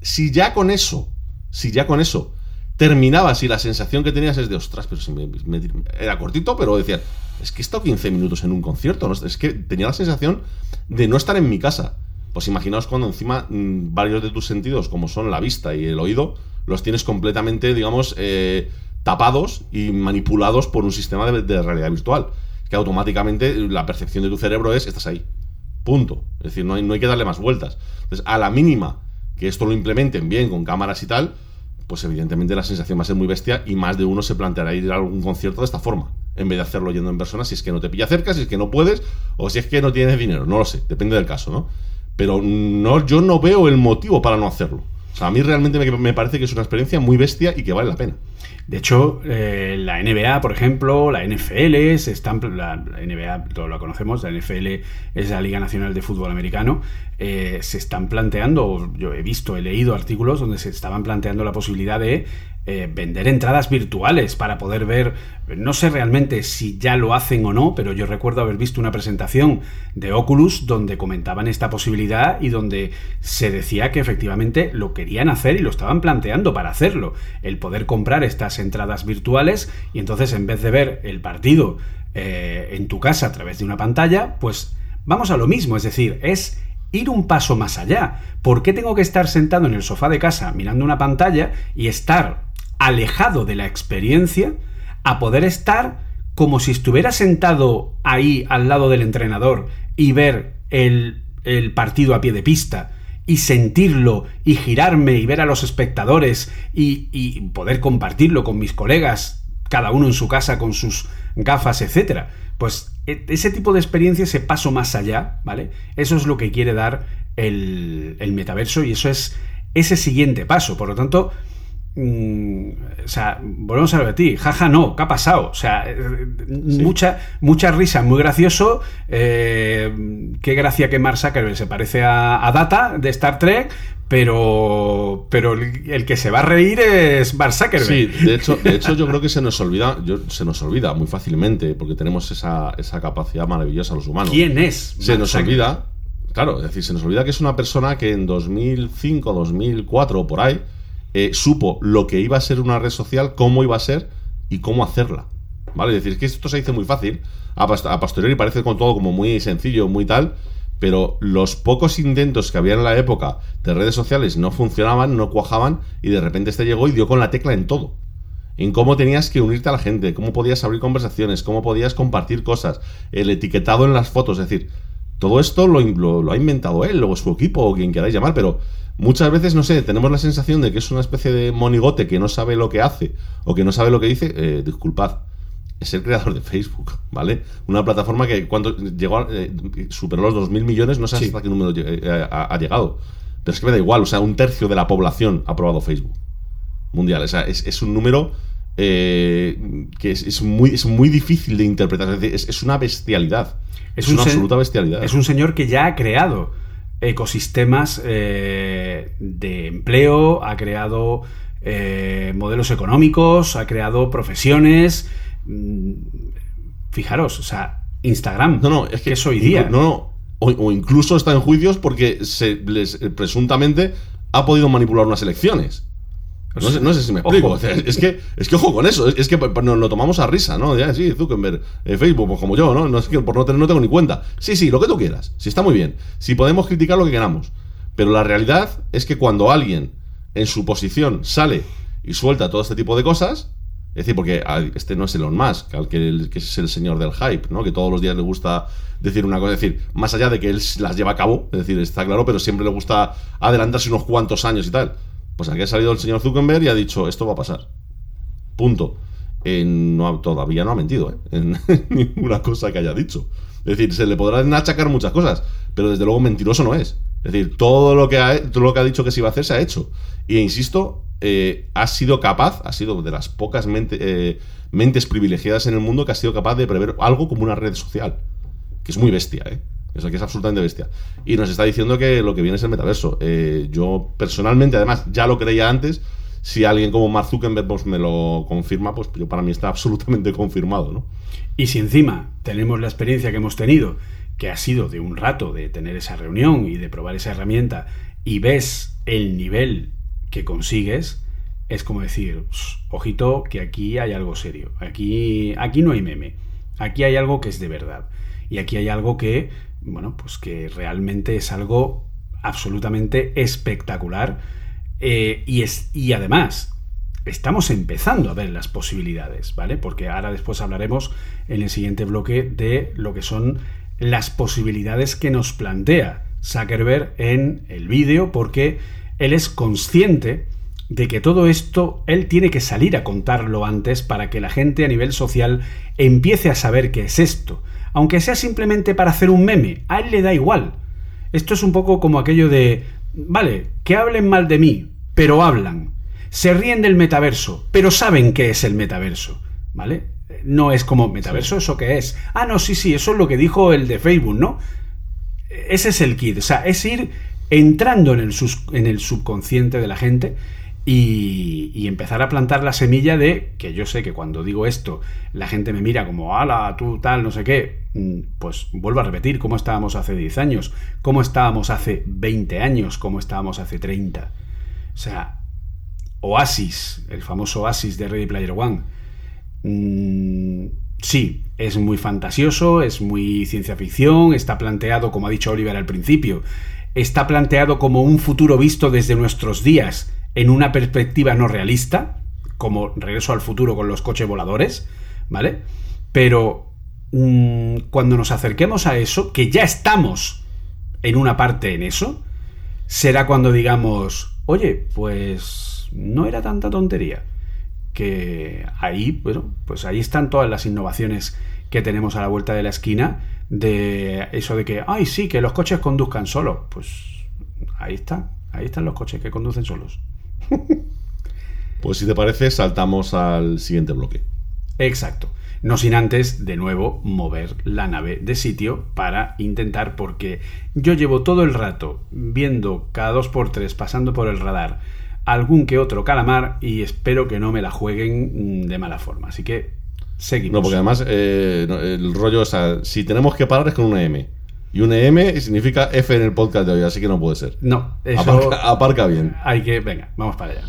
si ya con eso, si ya con eso terminabas y la sensación que tenías es de ostras, pero si me, era cortito, pero decías, es que he estado 15 minutos en un concierto, es que tenía la sensación de no estar en mi casa. Pues imaginaos cuando encima mm, varios de tus sentidos, como son la vista y el oído, los tienes completamente, digamos, eh, tapados y manipulados por un sistema de, realidad virtual. Que automáticamente la percepción de tu cerebro es, estás ahí. Punto. Es decir, no hay, no hay que darle más vueltas. Entonces, a la mínima que esto lo implementen bien con cámaras y tal, pues evidentemente la sensación va a ser muy bestia y más de uno se planteará ir a algún concierto de esta forma, en vez de hacerlo yendo en persona, si es que no te pilla cerca, si es que no puedes, o si es que no tienes dinero, no lo sé, depende del caso, ¿no? Pero no, yo no veo el motivo para no hacerlo. A mí realmente me parece que es una experiencia muy bestia y que vale la pena. De hecho, eh, la NBA, por ejemplo, la NFL, se están, la, NBA, todos la conocemos, la NFL es la Liga Nacional de Fútbol Americano, eh, se están planteando, yo he visto, he leído artículos donde se estaban planteando la posibilidad de eh, vender entradas virtuales para poder ver, no sé realmente si ya lo hacen o no, pero yo recuerdo haber visto una presentación de Oculus donde comentaban esta posibilidad y donde se decía que efectivamente lo querían hacer y lo estaban planteando para hacerlo, el poder comprar estas entradas virtuales y entonces en vez de ver el partido eh, en tu casa a través de una pantalla, pues vamos a lo mismo, es decir, es ir un paso más allá. ¿Por qué tengo que estar sentado en el sofá de casa mirando una pantalla y estar alejado de la experiencia a poder estar como si estuviera sentado ahí al lado del entrenador y ver el, partido a pie de pista y sentirlo y girarme y ver a los espectadores y, y, poder compartirlo con mis colegas, cada uno en su casa con sus gafas, etc. Pues e, ese tipo de experiencia, ese paso más allá, ¿vale? Eso es lo que quiere dar el, el metaverso y eso es ese siguiente paso. Por lo tanto, mm, o sea, volvemos a repetir, jaja, no, ¿qué ha pasado? O sea, eh, mucha, mucha risa, muy gracioso. eh, qué gracia que Mark Zuckerberg se parece a, a Data de Star Trek, pero, pero el, que se va a reír es Mark Zuckerberg. Sí, de hecho, de hecho yo creo que se nos olvida, yo- se nos olvida muy fácilmente, porque tenemos esa, esa capacidad maravillosa los humanos. ¿Quién es? Se nos Zuckerberg? olvida, claro, es decir, se nos olvida que es una persona que en 2005, 2004 o por ahí, eh, supo lo que iba a ser una red social, cómo iba a ser y cómo hacerla. ¿Vale? Es decir, que esto se dice muy fácil, a, a posteriori parece con todo como muy sencillo, muy tal, pero los pocos intentos que había en la época de redes sociales no funcionaban, no cuajaban, y de repente este llegó y dio con la tecla en todo en cómo tenías que unirte a la gente, cómo podías abrir conversaciones, cómo podías compartir cosas, el etiquetado en las fotos, es decir, todo esto lo ha inventado él o su equipo o quien queráis llamar, pero muchas veces, no sé, tenemos la sensación de que es una especie de monigote que no sabe lo que hace o que no sabe lo que dice, eh, disculpad. Es el creador de Facebook, ¿vale? Una plataforma que cuando llegó a- eh, superó los 2.000 millones, no sé Sí. hasta qué número eh, ha, ha llegado. Pero es que me da igual, o sea, un tercio de la población ha probado Facebook mundial. O sea, es, es un número eh, que es, es muy, es muy difícil de interpretar. Es, decir, es- es una bestialidad. Es, un una absoluta bestialidad. Es un señor que ya ha creado ecosistemas eh, de empleo, ha creado eh, modelos económicos, ha creado profesiones. Mm, Fijaros, o sea, Instagram, No, no, es que es hoy día. No, no. O, o incluso está en juicios porque se les eh, presuntamente ha podido manipular unas elecciones. No sé, no sé si me explico. Ojo. O sea, Es que, es que ojo con eso. Es, es que nos lo tomamos a risa, ¿no? Ya, sí, Zuckerberg, eh, Facebook, pues como yo, ¿no? No es que por no tener, no tengo ni cuenta. Sí, sí, lo que tú quieras. Sí, está muy bien. Si podemos criticar lo que queramos. Pero la realidad es que cuando alguien en su posición sale y suelta todo este tipo de cosas, es decir, porque este no es Elon Musk, al que, que es el señor del hype, ¿no? Que todos los días le gusta decir una cosa, es decir, más allá de que él las lleva a cabo, es decir, está claro, pero siempre le gusta adelantarse unos cuantos años y tal. Pues aquí ha salido el señor Zuckerberg y ha dicho, esto va a pasar. Punto. No todavía no ha mentido ¿eh? en ninguna cosa que haya dicho. Es decir, se le podrán achacar muchas cosas, pero desde luego mentiroso no es. Es decir, todo lo que ha, dicho que se iba a hacer se ha hecho. Y insisto, eh, ha sido capaz, ha sido de las pocas eh, mentes privilegiadas en el mundo que ha sido capaz de prever algo como una red social. Que es muy bestia, ¿eh? Eso que es absolutamente bestia. Y nos está diciendo que lo que viene es el metaverso. Eh, yo personalmente, además, ya lo creía antes. Si alguien como Mark Zuckerberg pues, me lo confirma, pues yo para mí está absolutamente confirmado, ¿no? Y si encima tenemos la experiencia que hemos tenido, que ha sido de un rato de tener esa reunión y de probar esa herramienta, y ves el nivel que consigues, es como decir, "Sh, ojito, que aquí hay algo serio. Aquí, aquí no hay meme. Aquí hay algo que es de verdad. Y aquí hay algo que, bueno, pues que realmente es algo absolutamente espectacular. Eh, y, es, y además, estamos empezando a ver las posibilidades, ¿vale? Porque ahora después hablaremos en el siguiente bloque de lo que son las posibilidades que nos plantea Zuckerberg en el vídeo, porque él es consciente de que todo esto él tiene que salir a contarlo antes para que la gente a nivel social empiece a saber qué es esto. Aunque sea simplemente para hacer un meme, a él le da igual. Esto es un poco como aquello de, vale, que hablen mal de mí, pero hablan. Se ríen del metaverso, pero saben qué es el metaverso, ¿vale? No es como, ¿metaverso eso qué es? Ah, no, sí, sí, eso es lo que dijo el de Facebook, ¿no? Ese es el kit, o sea, es ir entrando en el, sus- en el subconsciente de la gente y, y empezar a plantar la semilla de que yo sé que cuando digo esto la gente me mira como, ala, tú tal, no sé qué, Mm, pues vuelvo a repetir cómo estábamos hace 10 años, cómo estábamos hace 20 años, cómo estábamos hace 30. O sea, Oasis, el famoso Oasis de Ready Player One. Mm, sí, es muy fantasioso, es muy ciencia ficción, está planteado, como ha dicho Oliver al principio, está planteado como un futuro visto desde nuestros días en una perspectiva no realista, como regreso al futuro con los coches voladores, ¿vale? Pero mm, cuando nos acerquemos a eso, que ya estamos en una parte en eso, será cuando digamos, oye, pues no era tanta tontería. Que ahí, bueno, pues ahí están todas las innovaciones que tenemos a la vuelta de la esquina de eso de que, ay, sí, que los coches conduzcan solos. Pues ahí está, ahí están los coches que conducen solos. Pues si te parece, saltamos al siguiente bloque. Exacto. No sin antes, de nuevo, mover la nave de sitio para intentar, porque yo llevo todo el rato viendo cada dos por tres pasando por el radar algún que otro calamar y espero que no me la jueguen mm, de mala forma. Así que seguimos. No, porque además eh, el rollo, o sea, si tenemos que parar es con una M. Y una M significa F en el podcast de hoy, así que no puede ser. No, eso Aparca, aparca bien. hay que... Venga, vamos para allá.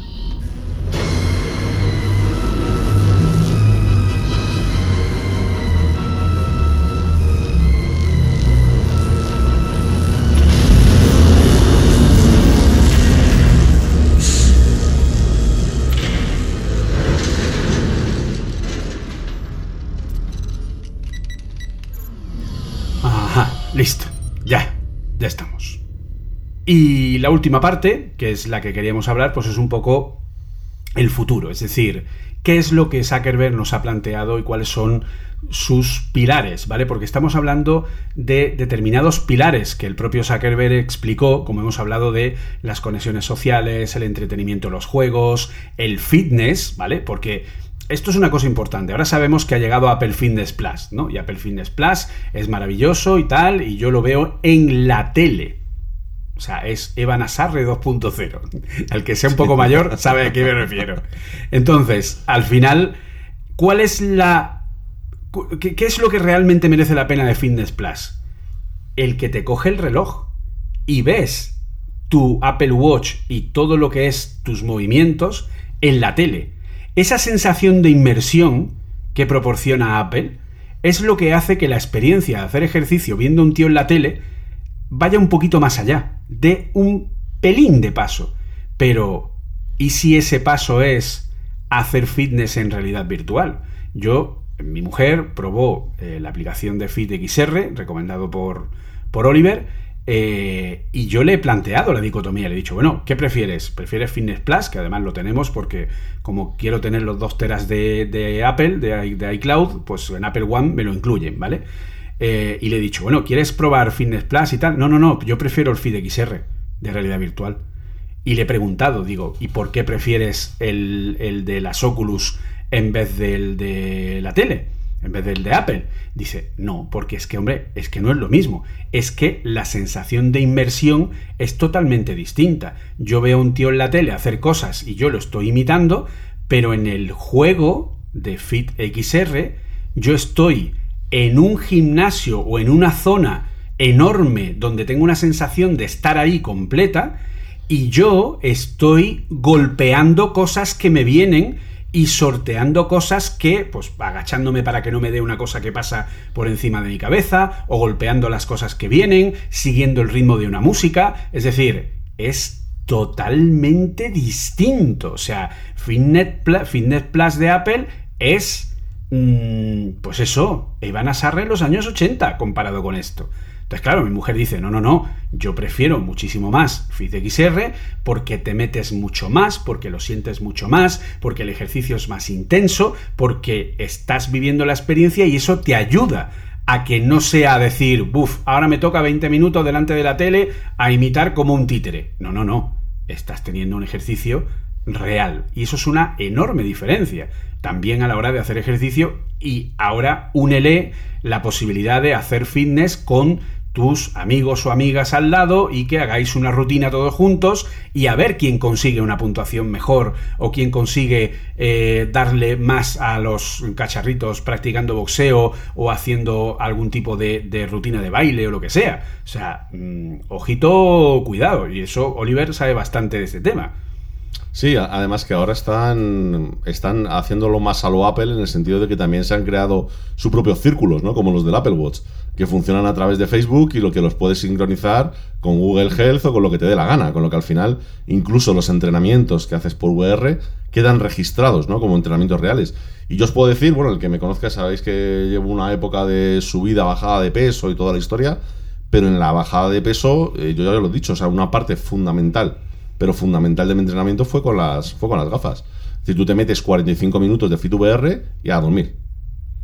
Listo. Ya, ya estamos. Y la última parte, que es la que queríamos hablar, pues es un poco el futuro. Es decir, qué es lo que Zuckerberg nos ha planteado y cuáles son sus pilares, ¿vale? Porque estamos hablando de determinados pilares que el propio Zuckerberg explicó, como hemos hablado de las conexiones sociales, el entretenimiento, los juegos, el fitness, ¿vale? Porque esto es una cosa importante. Ahora sabemos que ha llegado Apple Fitness Plus, ¿no? Y Apple Fitness Plus es maravilloso y tal, y yo lo veo en la tele. O sea, es Evan Asarre 2.0. Al que sea un poco mayor sabe a qué me refiero. Entonces, al final, ¿cuál es la... ¿Qué, es lo que realmente merece la pena de Fitness Plus? El que te coge el reloj y ves tu Apple Watch y todo lo que es tus movimientos en la tele. Esa sensación de inmersión que proporciona Apple es lo que hace que la experiencia de hacer ejercicio viendo a un tío en la tele vaya un poquito más allá, de un pelín de paso. Pero, ¿y si ese paso es hacer fitness en realidad virtual? Yo, mi mujer probó eh, la aplicación de FitXR, recomendado por, por Oliver, eh, y yo le he planteado la dicotomía, le he dicho, bueno, ¿qué prefieres? ¿Prefieres Fitness Plus? Que además lo tenemos porque como quiero tener los dos teras de, Apple, de, iCloud, pues en Apple One me lo incluyen, ¿vale? Eh, y le he dicho, bueno, ¿quieres probar Fitness Plus y tal? No, no, no, yo prefiero el FitXR de realidad virtual. Y le he preguntado, digo, ¿y por qué prefieres el, el de las Oculus en vez del de la tele? En vez del de Apple. Dice, no, porque es que, hombre, es que no es lo mismo. Es que la sensación de inmersión es totalmente distinta. Yo veo a un tío en la tele hacer cosas y yo lo estoy imitando, pero en el juego de Fit XR yo estoy en un gimnasio o en una zona enorme donde tengo una sensación de estar ahí completa y yo estoy golpeando cosas que me vienen y sorteando cosas que, pues agachándome para que no me dé una cosa que pasa por encima de mi cabeza, o golpeando las cosas que vienen, siguiendo el ritmo de una música. Es decir, es totalmente distinto. O sea, Fitness Plus, Plus de Apple es, mm, pues eso, Evan Asarre en los años 80 comparado con esto. Entonces, claro, mi mujer dice, no, no, no, yo prefiero muchísimo más FitXR porque te metes mucho más, porque lo sientes mucho más, porque el ejercicio es más intenso, porque estás viviendo la experiencia y eso te ayuda a que no sea decir, buf, ahora me toca 20 minutos delante de la tele a imitar como un títere. No, no, no, estás teniendo un ejercicio real y eso es una enorme diferencia también a la hora de hacer ejercicio y ahora únele la posibilidad de hacer fitness con tus amigos o amigas al lado y que hagáis una rutina todos juntos y a ver quién consigue una puntuación mejor o quién consigue eh, darle más a los cacharritos practicando boxeo o haciendo algún tipo de, rutina de baile o lo que sea. O sea, mmm, ojito, cuidado. Y eso Oliver sabe bastante de este tema. Sí, además que ahora están, están haciéndolo más a lo Apple en el sentido de que también se han creado sus propios círculos, ¿no? Como los del Apple Watch, que funcionan a través de Facebook y lo que los puedes sincronizar con Google Health o con lo que te dé la gana, con lo que al final incluso los entrenamientos que haces por VR quedan registrados, ¿no? Como entrenamientos reales. Y yo os puedo decir, bueno, el que me conozca sabéis que llevo una época de subida, bajada de peso y toda la historia, pero en la bajada de peso, eh, yo ya lo he dicho, o sea, una parte fundamental pero fundamental de mi entrenamiento fue con las, fue con las gafas. Es decir, tú te metes 45 minutos de FitVR y a dormir.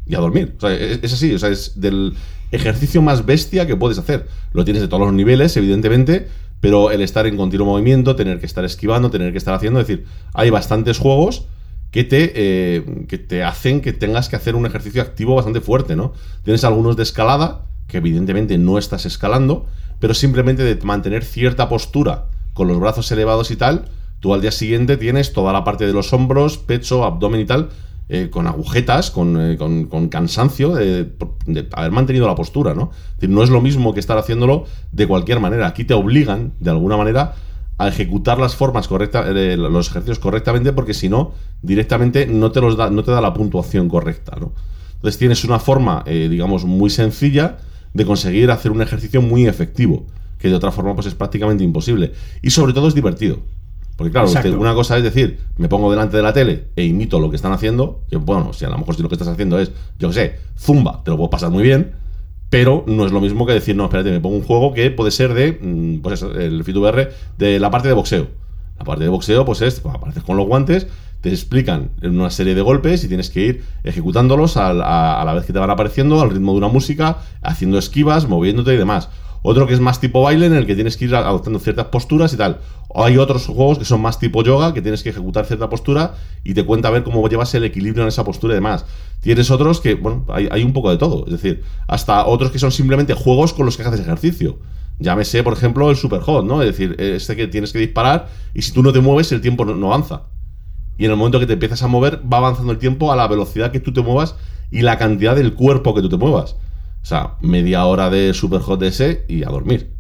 Y a dormir. O sea, es, así, o sea, es del ejercicio más bestia que puedes hacer. Lo tienes de todos los niveles, evidentemente, pero el estar en continuo movimiento, tener que estar esquivando, tener que estar haciendo, es decir, hay bastantes juegos que te, eh, que te hacen que tengas que hacer un ejercicio activo bastante fuerte, ¿no? Tienes algunos de escalada, que evidentemente no estás escalando, pero simplemente de mantener cierta postura con los brazos elevados y tal, tú al día siguiente tienes toda la parte de los hombros, pecho, abdomen y tal, eh, con agujetas, eh, con, con, cansancio de, haber mantenido la postura, ¿no? Es no es lo mismo que estar haciéndolo de cualquier manera. Aquí te obligan, de alguna manera, a ejecutar las formas correctas, eh, los ejercicios correctamente, porque si no, directamente no te, los da, no te da la puntuación correcta, ¿no? Entonces tienes una forma, digamos, muy sencilla de conseguir hacer un ejercicio muy efectivo, que de otra forma pues es prácticamente imposible. Y sobre todo es divertido. Porque claro, una cosa es decir, me pongo delante de la tele e imito lo que están haciendo, que bueno, si a lo mejor si lo que estás haciendo es, yo qué sé, zumba, te lo puedo pasar muy bien, pero no es lo mismo que decir, no, espérate, me pongo un juego que puede ser de, mm, pues eso, el FitVR, de la parte de boxeo. La parte de boxeo, pues es, pues, apareces con los guantes, te explican una serie de golpes y tienes que ir ejecutándolos a, a la vez que te van apareciendo, al ritmo de una música, haciendo esquivas, moviéndote y demás. Otro que es más tipo baile, en el que tienes que ir adoptando ciertas posturas y tal. O hay otros juegos que son más tipo yoga, que tienes que ejecutar cierta postura y te cuenta a ver cómo llevas el equilibrio en esa postura y demás. Tienes otros que, bueno, hay, un poco de todo. Es decir, hasta otros que son simplemente juegos con los que haces ejercicio. Llámese, por ejemplo, el Super Hot, ¿no? Es decir, este que tienes que disparar y si tú no te mueves, el tiempo no, avanza. Y en el momento que te empiezas a mover, va avanzando el tiempo a la velocidad que tú te muevas y la cantidad del cuerpo que tú te muevas. O sea, media hora de super hot ese y a dormir.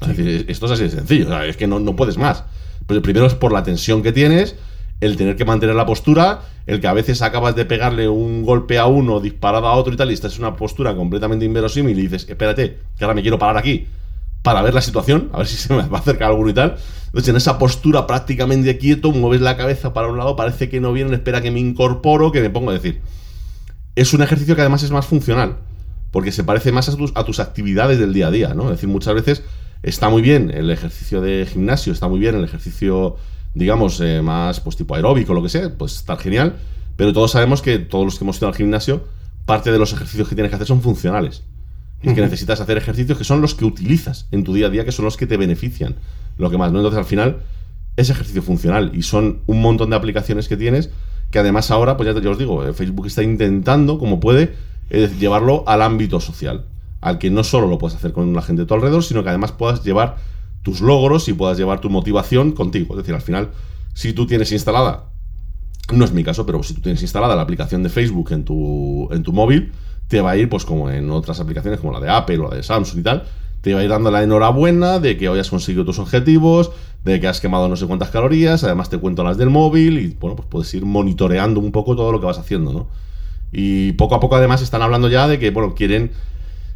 Es decir, esto es así de sencillo. O sea, es que no, no puedes más. Pues el primero es por la tensión que tienes, el tener que mantener la postura, el que a veces acabas de pegarle un golpe a uno, disparado a otro y tal, y estás en una postura completamente inverosímil y dices, espérate, que ahora me quiero parar aquí para ver la situación, a ver si se me va a acercar alguno y tal. Entonces, en esa postura prácticamente quieto, mueves la cabeza para un lado, parece que no viene, espera que me incorporo, que me pongo a decir. Es un ejercicio que además es más funcional porque se parece más a tus, a tus actividades del día a día, ¿no? Es decir, muchas veces está muy bien el ejercicio de gimnasio, está muy bien el ejercicio, digamos, eh, más pues tipo aeróbico, lo que sea, pues está genial, pero todos sabemos que todos los que hemos ido al gimnasio, parte de los ejercicios que tienes que hacer son funcionales. Y que necesitas hacer ejercicios que son los que utilizas en tu día a día, que son los que te benefician. Lo que más, ¿no? Entonces, al final, es ejercicio funcional y son un montón de aplicaciones que tienes que además ahora, pues ya, ya os digo, eh, Facebook está intentando, como puede, es llevarlo al ámbito social, al que no solo lo puedes hacer con la gente de tu alrededor, sino que además puedas llevar tus logros y puedas llevar tu motivación contigo. Es decir, al final, si tú tienes instalada, no es mi caso, pero si tú tienes instalada la aplicación de Facebook en tu, en tu móvil, te va a ir, pues como en otras aplicaciones como la de Apple o la de Samsung y tal, te va a ir dando la enhorabuena de que hoy has conseguido tus objetivos, de que has quemado no sé cuántas calorías, además te cuento las del móvil y bueno, pues puedes ir monitoreando un poco todo lo que vas haciendo, ¿no? Y poco a poco además están hablando ya de que, bueno, quieren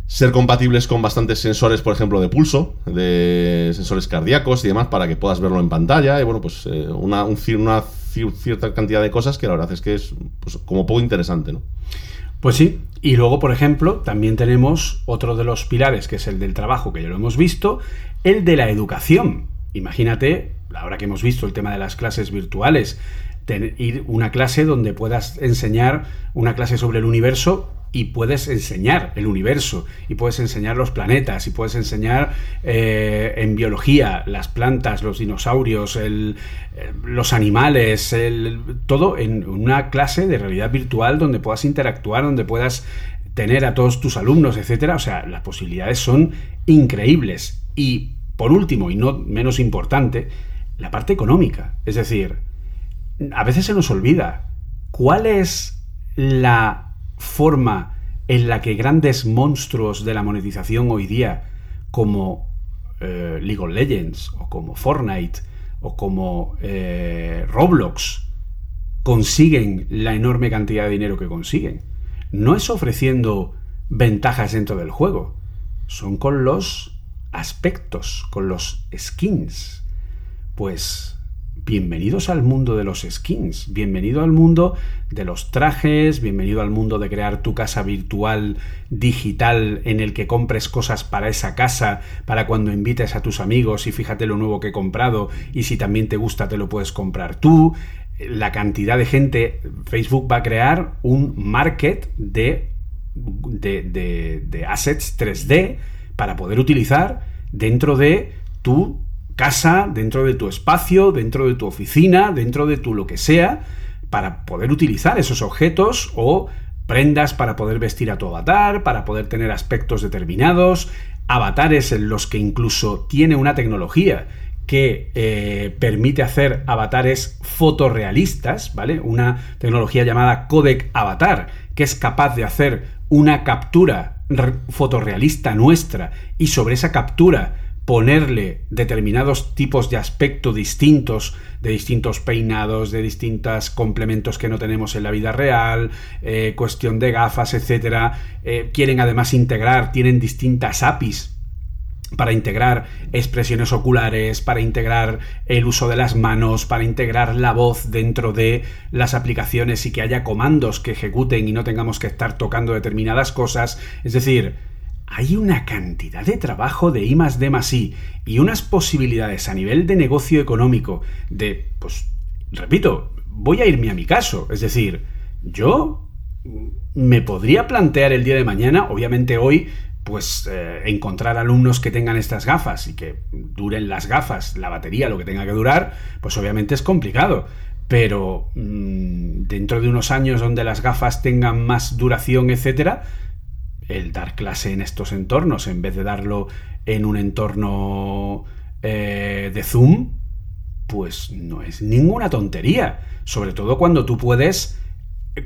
ser compatibles con bastantes sensores, por ejemplo, de pulso, de sensores cardíacos y demás, para que puedas verlo en pantalla. Y bueno, pues eh, una, una cierta cantidad de cosas que la verdad es que es pues, como poco interesante, ¿no? Pues sí, y luego, por ejemplo, también tenemos otro de los pilares, que es el del trabajo, que ya lo hemos visto, el de la educación. Imagínate, ahora que hemos visto el tema de las clases virtuales, ir una clase donde puedas enseñar una clase sobre el universo y puedes enseñar el universo y puedes enseñar los planetas y puedes enseñar eh, en biología las plantas, los dinosaurios, eh, los animales, todo en una clase de realidad virtual donde puedas interactuar, donde puedas tener a todos tus alumnos, etcétera. O sea, las posibilidades son increíbles. Y por último, y no menos importante, la parte económica. Es decir, a veces se nos olvida cuál es la forma en la que grandes monstruos de la monetización hoy día, como eh, League of Legends, o como Fortnite, o como eh, Roblox, consiguen la enorme cantidad de dinero que consiguen. No es ofreciendo ventajas dentro del juego, son con los aspectos, con los skins. Pues bienvenidos al mundo de los skins, bienvenido al mundo de los trajes, bienvenido al mundo de crear tu casa virtual digital en el que compres cosas para esa casa, para cuando invites a tus amigos y fíjate lo nuevo que he comprado y si también te gusta te lo puedes comprar tú. La cantidad de gente, Facebook va a crear un market de, de, de assets 3D para poder utilizar dentro de tu casa, dentro de tu espacio, dentro de tu oficina, dentro de tu lo que sea, para poder utilizar esos objetos o prendas para poder vestir a tu avatar, para poder tener aspectos determinados, avatares en los que incluso tiene una tecnología que eh, permite hacer avatares fotorrealistas, ¿vale? Una tecnología llamada Codec Avatar, que es capaz de hacer una captura fotorrealista nuestra y sobre esa captura ponerle determinados tipos de aspecto distintos, de distintos peinados, de distintos complementos que no tenemos en la vida real, eh, cuestión de gafas, etc. Eh, quieren además integrar, tienen distintas APIs para integrar expresiones oculares, para integrar el uso de las manos, para integrar la voz dentro de las aplicaciones y que haya comandos que ejecuten y no tengamos que estar tocando determinadas cosas. Es decir, hay una cantidad de trabajo de I más D I y unas posibilidades a nivel de negocio económico de, pues, repito, voy a irme a mi caso. Es decir, yo me podría plantear el día de mañana, obviamente hoy pues eh, encontrar alumnos que tengan estas gafas y que duren las gafas, la batería, lo que tenga que durar, pues obviamente es complicado. Pero mm, dentro de unos años donde las gafas tengan más duración, etcétera, el dar clase en estos entornos, en vez de darlo en un entorno eh, de Zoom, pues no es ninguna tontería. Sobre todo cuando tú puedes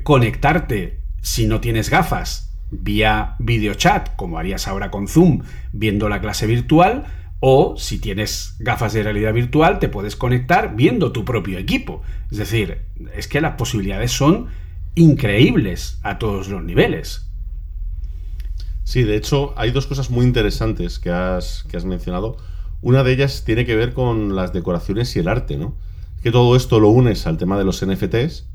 conectarte, si no tienes gafas, vía videochat, como harías ahora con Zoom, viendo la clase virtual, o si tienes gafas de realidad virtual, te puedes conectar viendo tu propio equipo. Es decir, es que las posibilidades son increíbles a todos los niveles. Sí, de hecho, hay dos cosas muy interesantes que has, que has mencionado. Una de ellas tiene que ver con las decoraciones y el arte, ¿no? Que todo esto lo unes al tema de los NFTs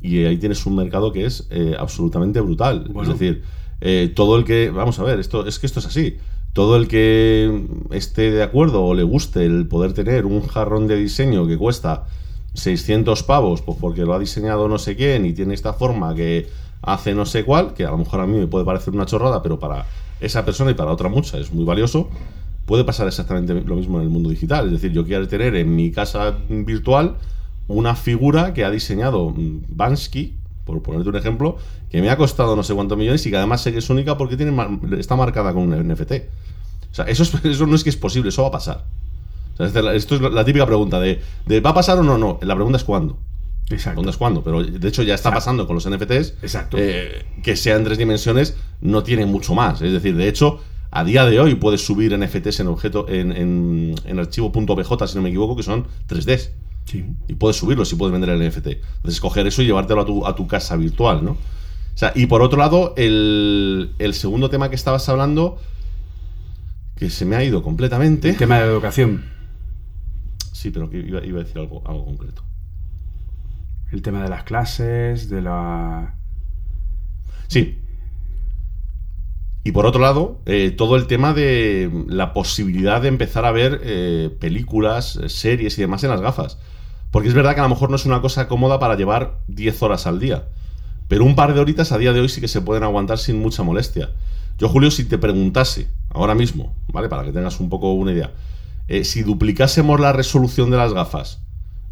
y ahí tienes un mercado que es eh, absolutamente brutal. Es decir, eh, todo el que, vamos a ver, esto es que esto es así. Todo el que esté de acuerdo o le guste el poder tener un jarrón de diseño que cuesta 600 pavos, pues porque lo ha diseñado no sé quién y tiene esta forma que hace no sé cuál, que a lo mejor a mí me puede parecer una chorrada, pero para esa persona y para otra mucha es muy valioso, puede pasar exactamente lo mismo en el mundo digital. Es decir, yo quiero tener en mi casa virtual una figura que ha diseñado Bansky, por ponerte un ejemplo, que me ha costado no sé cuántos millones y que además sé que es única porque tiene, está marcada con un NFT. O sea, eso, eso no es que es posible, eso va a pasar. esto es la típica pregunta de, ¿va a pasar o no? No, la pregunta es cuándo. Exacto. ¿Dónde es cuándo? Pero de hecho ya está pasando con los NFTs. Exacto. Eh, que sea en tres dimensiones no tiene mucho más. Es decir, de hecho, a día de hoy puedes subir NFTs en objeto en, en, en archivo.bj, si no me equivoco, que son 3Ds. Y puedes subirlo si puedes vender el NFT. Entonces, coger eso y llevártelo a tu, a tu casa virtual, ¿no? O sea, y por otro lado, el, segundo tema que estabas hablando, que se me ha ido completamente. El tema de educación. Sí, pero que iba, a decir algo, algo concreto. El tema de las clases, de la. Sí, y por otro lado, eh, todo el tema de la posibilidad de empezar a ver eh, películas, eh, series y demás en las gafas. Porque es verdad que a lo mejor no es una cosa cómoda para llevar 10 horas al día. Pero un par de horitas a día de hoy sí que se pueden aguantar sin mucha molestia. Yo, Julio, si te preguntase ahora mismo, ¿vale? Para que tengas un poco una idea. si duplicásemos la resolución de las gafas,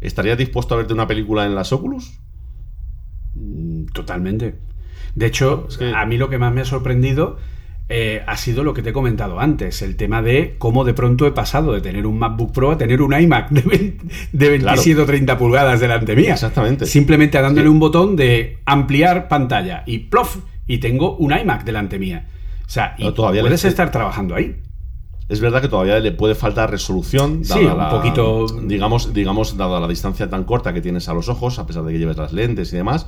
¿estarías dispuesto a verte una película en las Oculus? Mm, totalmente. De hecho, a mí lo que más me ha sorprendido eh, ha sido lo que te he comentado antes, el tema de cómo de pronto he pasado de tener un MacBook Pro a tener un iMac de, de 27 o 30 pulgadas delante mía. Exactamente. Simplemente dándole un botón de ampliar pantalla y plof, y tengo un iMac delante mía. O sea, y todavía puedes estar trabajando ahí. Es verdad que todavía le puede faltar resolución, dada sí, un poquito. Digamos, digamos, dada la distancia tan corta que tienes a los ojos, a pesar de que lleves las lentes y demás.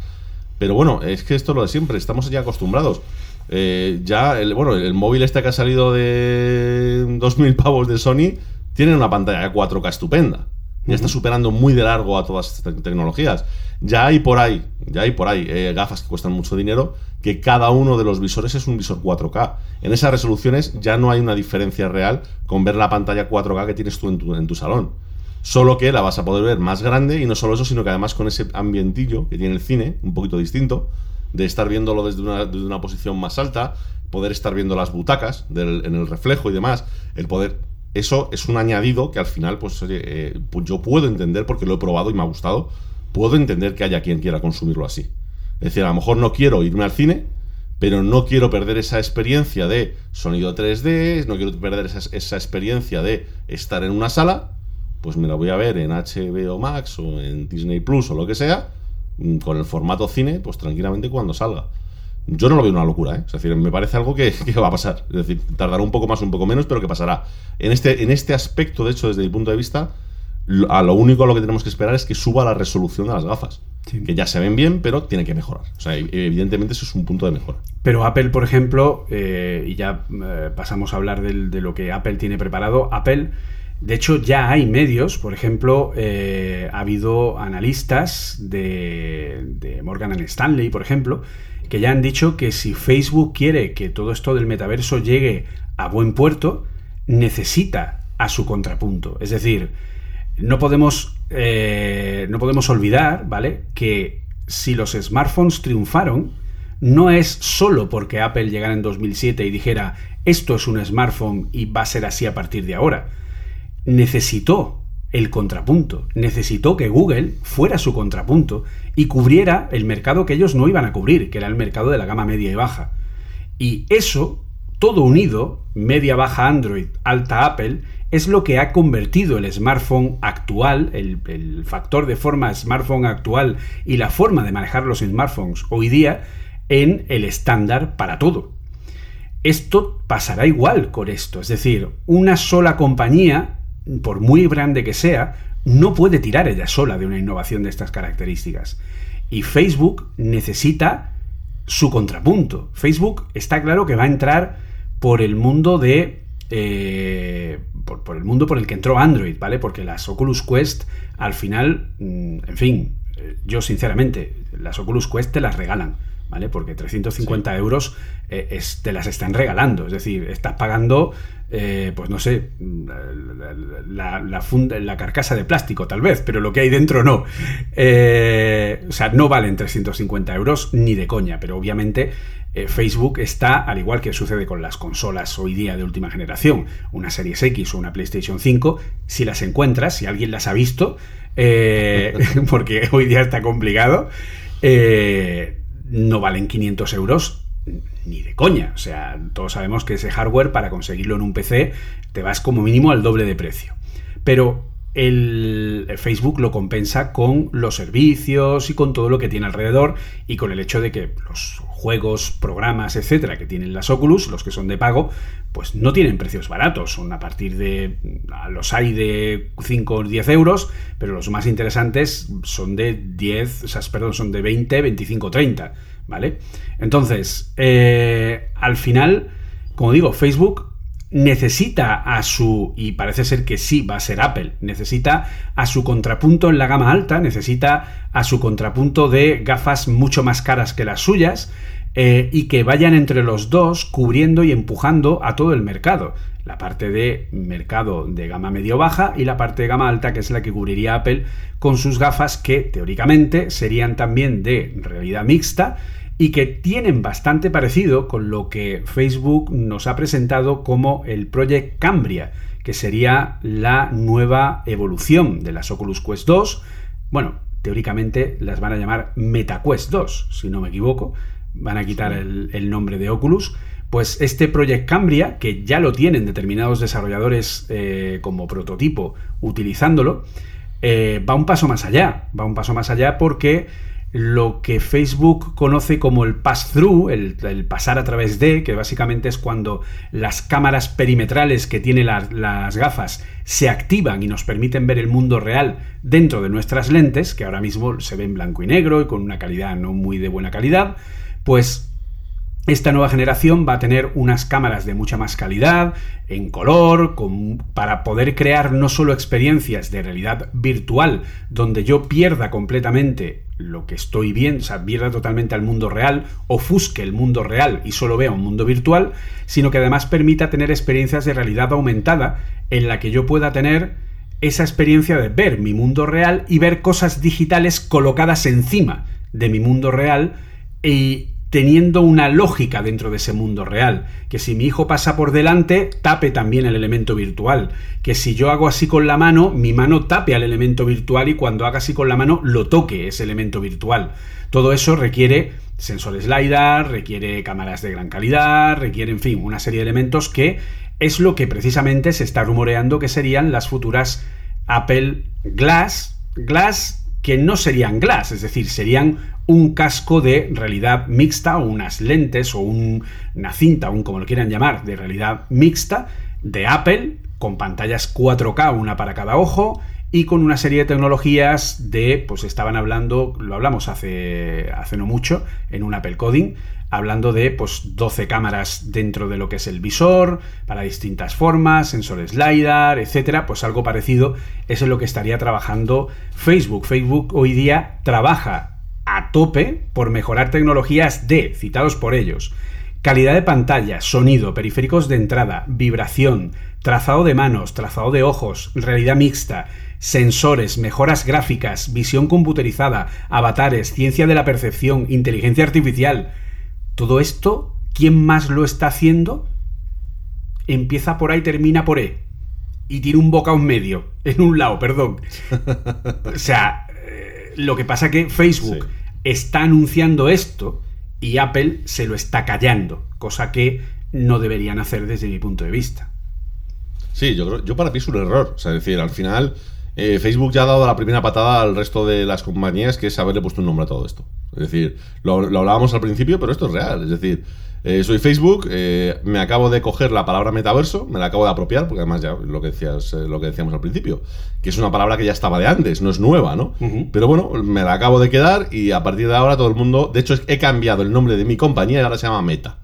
Pero bueno, es que esto es lo de siempre, estamos ya acostumbrados. Eh, ya, el, bueno, el móvil este que ha salido de 2.000 pavos de Sony tiene una pantalla de 4K estupenda. Ya está superando muy de largo a todas estas tecnologías. Ya hay por ahí, ya hay por ahí eh, gafas que cuestan mucho dinero, que cada uno de los visores es un visor 4K. En esas resoluciones ya no hay una diferencia real con ver la pantalla 4K que tienes tú en tu, en tu salón. Solo que la vas a poder ver más grande y no solo eso, sino que además con ese ambientillo que tiene el cine, un poquito distinto, de estar viéndolo desde una, desde una posición más alta, poder estar viendo las butacas en el reflejo y demás, el poder eso es un añadido que al final, pues, eh, yo puedo entender, porque lo he probado y me ha gustado, puedo entender que haya quien quiera consumirlo así. Es decir, a lo mejor no quiero irme al cine, pero no quiero perder esa experiencia de sonido 3D, no quiero perder esa, esa experiencia de estar en una sala, pues me la voy a ver en HBO Max o en Disney Plus o lo que sea, mm, con el formato cine, pues tranquilamente cuando salga. Yo no lo veo una locura, ¿eh? Es decir, me parece algo que, que, va a pasar. Es decir, tardará un poco más, un poco menos, pero que pasará. En este, en este aspecto, de hecho, desde mi punto de vista, a lo único a lo que tenemos que esperar es que suba la resolución de las gafas. Sí. Que ya se ven bien, pero tiene que mejorar. O sea, evidentemente eso es un punto de mejora. Pero Apple, por ejemplo, eh, y ya eh, pasamos a hablar del, de lo que Apple tiene preparado, Apple de hecho, ya hay medios, por ejemplo, eh, ha habido analistas de, de, Morgan Stanley, por ejemplo, que ya han dicho que si Facebook quiere que todo esto del metaverso llegue a buen puerto, necesita a su contrapunto. Es decir, no podemos, eh, no podemos olvidar, ¿vale? Que si los smartphones triunfaron, no es solo porque Apple llegara en 2007 y dijera esto es un smartphone y va a ser así a partir de ahora necesitó el contrapunto, necesitó que Google fuera su contrapunto y cubriera el mercado que ellos no iban a cubrir, que era el mercado de la gama media y baja. Y eso, todo unido, media baja Android, alta Apple, es lo que ha convertido el smartphone actual, el, el, factor de forma smartphone actual y la forma de manejar los smartphones hoy día en el estándar para todo. Esto pasará igual con esto, es decir, una sola compañía por muy grande que sea, no puede tirar ella sola de una innovación de estas características. Y Facebook necesita su contrapunto. Facebook está claro que va a entrar por el mundo de... Eh, por, por, el mundo por el que entró Android, ¿vale? Porque las Oculus Quest, al final, mm, en fin, eh, yo sinceramente, las Oculus Quest te las regalan. ¿Vale? Porque 350 sí. euros eh, es, te las están regalando. Es decir, estás pagando eh, pues no sé, la, la, funda, la, carcasa de plástico tal vez, pero lo que hay dentro no. Eh, o sea, no valen 350 euros ni de coña, pero obviamente Facebook está, al igual que sucede con las consolas hoy día de última generación, una Series X o una PlayStation 5, si las encuentras, si alguien las ha visto, porque hoy día está complicado, eh, no valen 500 euros ni de coña. O sea, todos sabemos que ese hardware para conseguirlo en un PC te vas como mínimo al doble de precio. Pero el Facebook lo compensa con los servicios y con todo lo que tiene alrededor y con el hecho de que los juegos, programas, etcétera, que tienen las Oculus, los que son de pago, pues no tienen precios baratos, son a partir de los hay de 5 o 10 euros, pero los más interesantes son de 10, o sea, perdón, son de 20, 25, 30, ¿vale? Entonces, eh, al final, como digo, Facebook necesita a su, y parece ser que sí va a ser Apple, necesita a su contrapunto en la gama alta, necesita a su contrapunto de gafas mucho más caras que las suyas eh, y que vayan entre los dos cubriendo y empujando a todo el mercado. La parte de mercado de gama medio-baja y la parte de gama alta, que es la que cubriría Apple con sus gafas que teóricamente serían también de realidad mixta y que tienen bastante parecido con lo que Facebook nos ha presentado como el Project Cambria, que sería la nueva evolución de las Oculus Quest 2. Bueno, teóricamente las van a llamar MetaQuest 2, si no me equivoco. Van a quitar el, el nombre de Oculus. Pues este Project Cambria, que ya lo tienen determinados desarrolladores eh, como prototipo utilizándolo, eh, va un paso más allá. Va un paso más allá porque lo que Facebook conoce como el pass-through, el, el, pasar a través de, que básicamente es cuando las cámaras perimetrales que tienen la, las gafas se activan y nos permiten ver el mundo real dentro de nuestras lentes, que ahora mismo se ven blanco y negro y con una calidad no muy de buena calidad, pues esta nueva generación va a tener unas cámaras de mucha más calidad, en color, para poder crear no solo experiencias de realidad virtual, donde yo pierda completamente lo que estoy viendo, o sea, pierda totalmente al mundo real, ofusque el mundo real y solo vea un mundo virtual, sino que además permita tener experiencias de realidad aumentada en la que yo pueda tener esa experiencia de ver mi mundo real y ver cosas digitales colocadas encima de mi mundo real y teniendo una lógica dentro de ese mundo real. Que si mi hijo pasa por delante, tape también el elemento virtual. Que si yo hago así con la mano, mi mano tape al elemento virtual y cuando haga así con la mano, lo toque ese elemento virtual. Todo eso requiere sensores LiDAR, requiere cámaras de gran calidad, requiere, en fin, una serie de elementos que es lo que precisamente se está rumoreando que serían las futuras Apple Glass. Glass que no serían glass, es decir, serían un casco de realidad mixta o unas lentes o una cinta, un como lo quieran llamar, de realidad mixta de Apple con pantallas 4K, una para cada ojo y con una serie de tecnologías de, pues estaban hablando, lo hablamos hace, hace no mucho en un Apple Coding, hablando de pues 12 cámaras dentro de lo que es el visor, para distintas formas, sensores LiDAR, etcétera, pues algo parecido es en lo que estaría trabajando Facebook. Facebook hoy día trabaja a tope por mejorar tecnologías de, citados por ellos, calidad de pantalla, sonido, periféricos de entrada, vibración, trazado de manos, trazado de ojos, realidad mixta, sensores, mejoras gráficas, visión computerizada, avatares, ciencia de la percepción, inteligencia artificial, todo esto, ¿quién más lo está haciendo? Empieza por A y termina por E. Y tiene un boca un medio. En un lado, perdón. o sea, eh, lo que pasa que Facebook está anunciando esto y Apple se lo está callando. Cosa que no deberían hacer desde mi punto de vista. Sí, yo creo, yo para mí es un error. O sea, es decir, al final eh, Facebook ya ha dado la primera patada al resto de las compañías, que es haberle puesto un nombre a todo esto. Es decir, lo, hablábamos al principio, pero esto es real. Es decir, eh, soy Facebook, eh, me acabo de coger la palabra metaverso, me la acabo de apropiar, porque además ya lo que, decías, lo que decíamos al principio, que es una palabra que ya estaba de antes, no es nueva, ¿no? Pero bueno, me la acabo de quedar y a partir de ahora todo el mundo, de hecho he cambiado el nombre de mi compañía y ahora se llama Meta,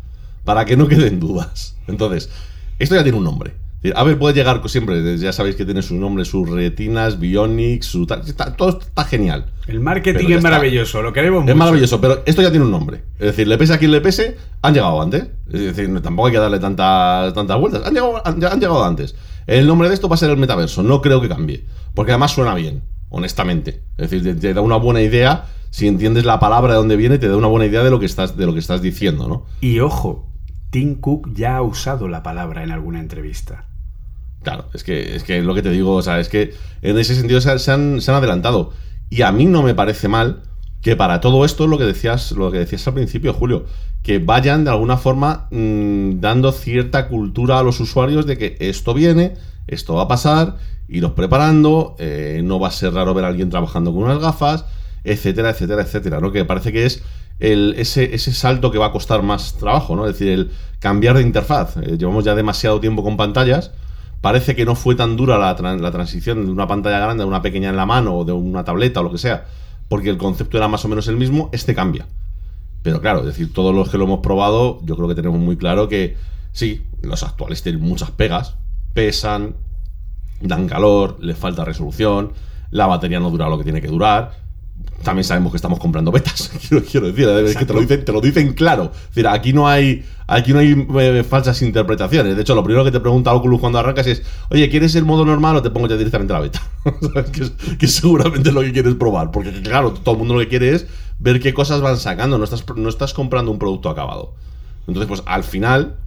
para que no queden dudas. Entonces, esto ya tiene un nombre. Apple puede llegar siempre, ya sabéis que tiene su nombre, sus retinas, Bionics, su todo está genial. El marketing es maravilloso, lo queremos mucho. Es maravilloso, pero esto ya tiene un nombre. Es decir, le pese a quien le pese, han llegado antes. Es decir, tampoco hay que darle tantas, tantas vueltas. Han llegado, han, llegado antes. El nombre de esto va a ser el metaverso, no creo que cambie. Porque además suena bien, honestamente. Es decir, te, da una buena idea. Si entiendes la palabra de dónde viene, te da una buena idea de lo que estás, de lo que estás diciendo, ¿no? Y ojo, Tim Cook ya ha usado la palabra en alguna entrevista. Claro, es que es que lo que te digo, o sea, es que en ese sentido se, han, adelantado. Y a mí no me parece mal que para todo esto, lo que decías, lo que decías al principio, Julio, que vayan de alguna forma mm, dando cierta cultura a los usuarios de que esto viene, esto va a pasar, iros preparando, eh, no va a ser raro ver a alguien trabajando con unas gafas, etcétera, etcétera, etcétera, ¿no? Que parece que es ese salto que va a costar más trabajo, ¿no? Es decir, el cambiar de interfaz. Eh, llevamos ya demasiado tiempo con pantallas Parece que no fue tan dura la, la transición de una pantalla grande a una pequeña en la mano o de una tableta o lo que sea, porque el concepto era más o menos el mismo, este cambia. Pero claro, es decir, todos los que lo hemos probado, yo creo que tenemos muy claro que sí, los actuales tienen muchas pegas, pesan, dan calor, les falta resolución, la batería no dura lo que tiene que durar, también sabemos que estamos comprando betas. Quiero, decir, es que te lo, dicen, te lo dicen claro. Es decir, aquí no hay, aquí no hay eh, falsas interpretaciones. De hecho, lo primero que te pregunta Oculus cuando arrancas es, oye, ¿quieres el modo normal o te pongo ya directamente la beta? que, que, seguramente es lo que quieres probar. Porque, claro, todo el mundo lo que quiere es ver qué cosas van sacando. No estás, no estás comprando un producto acabado. Entonces, pues al final,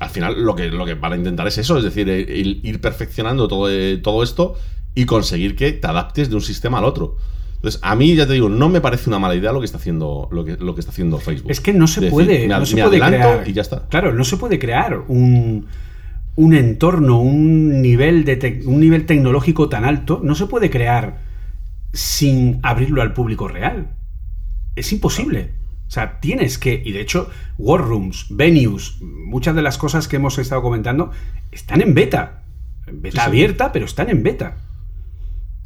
al final lo que, lo que van a intentar es eso, es decir, ir, perfeccionando todo, eh, todo esto y conseguir que te adaptes de un sistema al otro. Entonces, a mí, ya te digo, no me parece una mala idea lo que está haciendo, lo que, lo que está haciendo Facebook. Es que no se puede, no se puede crear. Y ya está. Claro, no se puede crear un, un entorno, un nivel, de un nivel tecnológico tan alto, no se puede crear sin abrirlo al público real. Es imposible. O sea, tienes que, y de hecho, War Rooms, Venues, muchas de las cosas que hemos estado comentando están en beta. Beta abierta, pero están en beta.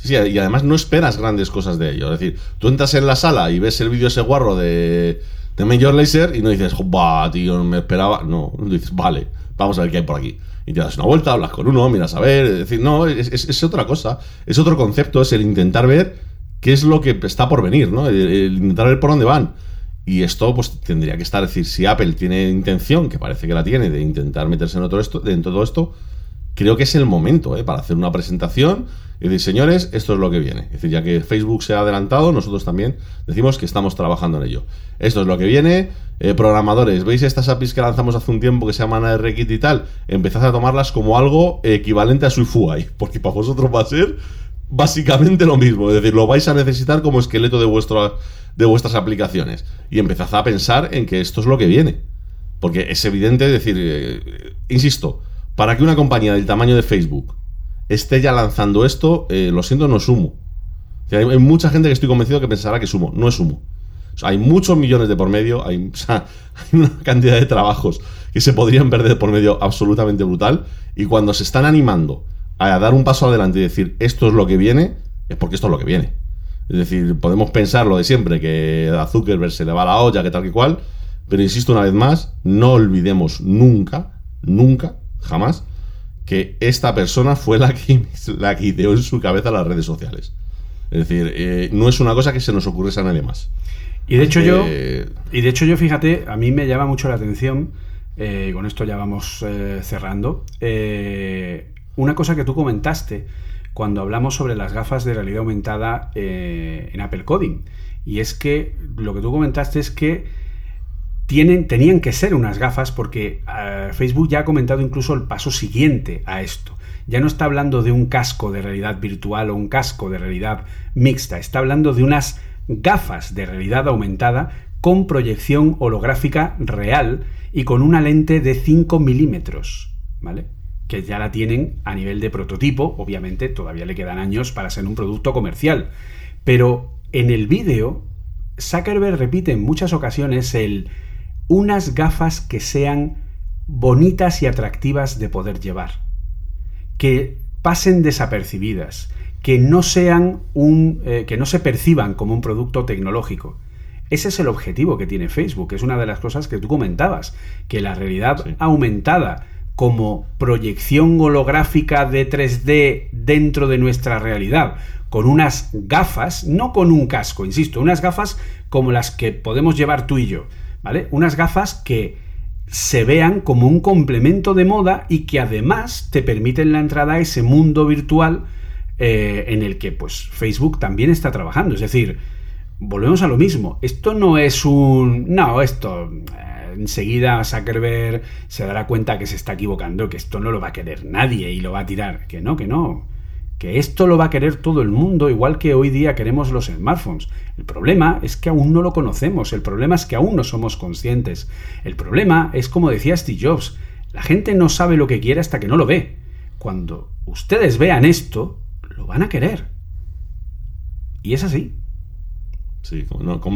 Y además no esperas grandes cosas de ello. Es decir, tú entras en la sala y ves el vídeo ese guarro de, de Major Laser y no dices, bah, tío, no me esperaba. No, dices, vale, vamos a ver qué hay por aquí. Y te das una vuelta, hablas con uno, miras a ver. Es decir, no, es, otra cosa. Es otro concepto, es el intentar ver qué es lo que está por venir, ¿no? El, intentar ver por dónde van. Y esto, pues tendría que estar, es decir, si Apple tiene intención, que parece que la tiene, de intentar meterse en, otro esto, en todo esto, creo que es el momento ¿eh? para hacer una presentación y decir, señores, esto es lo que viene. Es decir, ya que Facebook se ha adelantado, nosotros también decimos que estamos trabajando en ello. Esto es lo que viene. Eh, programadores, ¿veis estas APIs que lanzamos hace un tiempo que se llaman ARKit y tal? Empezad a tomarlas como algo equivalente a SwiftUI, porque para vosotros va a ser básicamente lo mismo. Es decir, lo vais a necesitar como esqueleto de, vuestro, de vuestras aplicaciones. Y empezad a pensar en que esto es lo que viene. Porque es evidente, decir, eh, insisto, para que una compañía del tamaño de Facebook esté ya lanzando esto, eh, lo siento, no es humo. hay, mucha gente que estoy convencido que pensará que es humo. No es humo. hay muchos millones de por medio, hay, una cantidad de trabajos que se podrían perder por medio absolutamente brutal. Y cuando se están animando a dar un paso adelante y decir esto es lo que viene, es porque esto es lo que viene. Es decir, podemos pensar lo de siempre, que a Zuckerberg se le va la olla, que tal que cual, pero insisto una vez más, no olvidemos nunca, nunca, jamás, que esta persona fue la que, la que ideó en su cabeza las redes sociales. Es decir, eh, no es una cosa que se nos ocurre a nadie más. Y de hecho yo, y de hecho yo, fíjate, a mí me llama mucho la atención, eh, con esto ya vamos eh, cerrando, una cosa que tú comentaste cuando hablamos sobre las gafas de realidad aumentada en Apple Coding. Y es que lo que tú comentaste es que tenían que ser unas gafas porque Facebook ya ha comentado incluso el paso siguiente a esto. Ya no está hablando de un casco de realidad virtual o un casco de realidad mixta, está hablando de unas gafas de realidad aumentada con proyección holográfica real y con una lente de 5 milímetros, ¿vale? Que ya la tienen a nivel de prototipo, obviamente todavía le quedan años para ser un producto comercial. Pero en el vídeo, Zuckerberg repite en muchas ocasiones el unas gafas que sean bonitas y atractivas de poder llevar, que pasen desapercibidas, que no sean un eh, que no se perciban como un producto tecnológico. Ese es el objetivo que tiene Facebook, es una de las cosas que tú comentabas, que la realidad aumentada como proyección holográfica de 3D dentro de nuestra realidad, con unas gafas, no con un casco, insisto, unas gafas como las que podemos llevar tú y yo, ¿vale? Unas gafas que se vean como un complemento de moda y que además te permiten la entrada a ese mundo virtual eh, en el que pues Facebook también está trabajando. Es decir, volvemos a lo mismo. Esto no es un... No, esto... Eh, enseguida Zuckerberg se dará cuenta que se está equivocando, que esto no lo va a querer nadie y lo va a tirar. Que no, que no que esto lo va a querer todo el mundo, igual que hoy día queremos los smartphones. El problema es que aún no lo conocemos, el problema es que aún no somos conscientes. El problema es como decía Steve Jobs, la gente no sabe lo que quiere hasta que no lo ve. Cuando ustedes vean esto, lo van a querer. Y es así. Sí,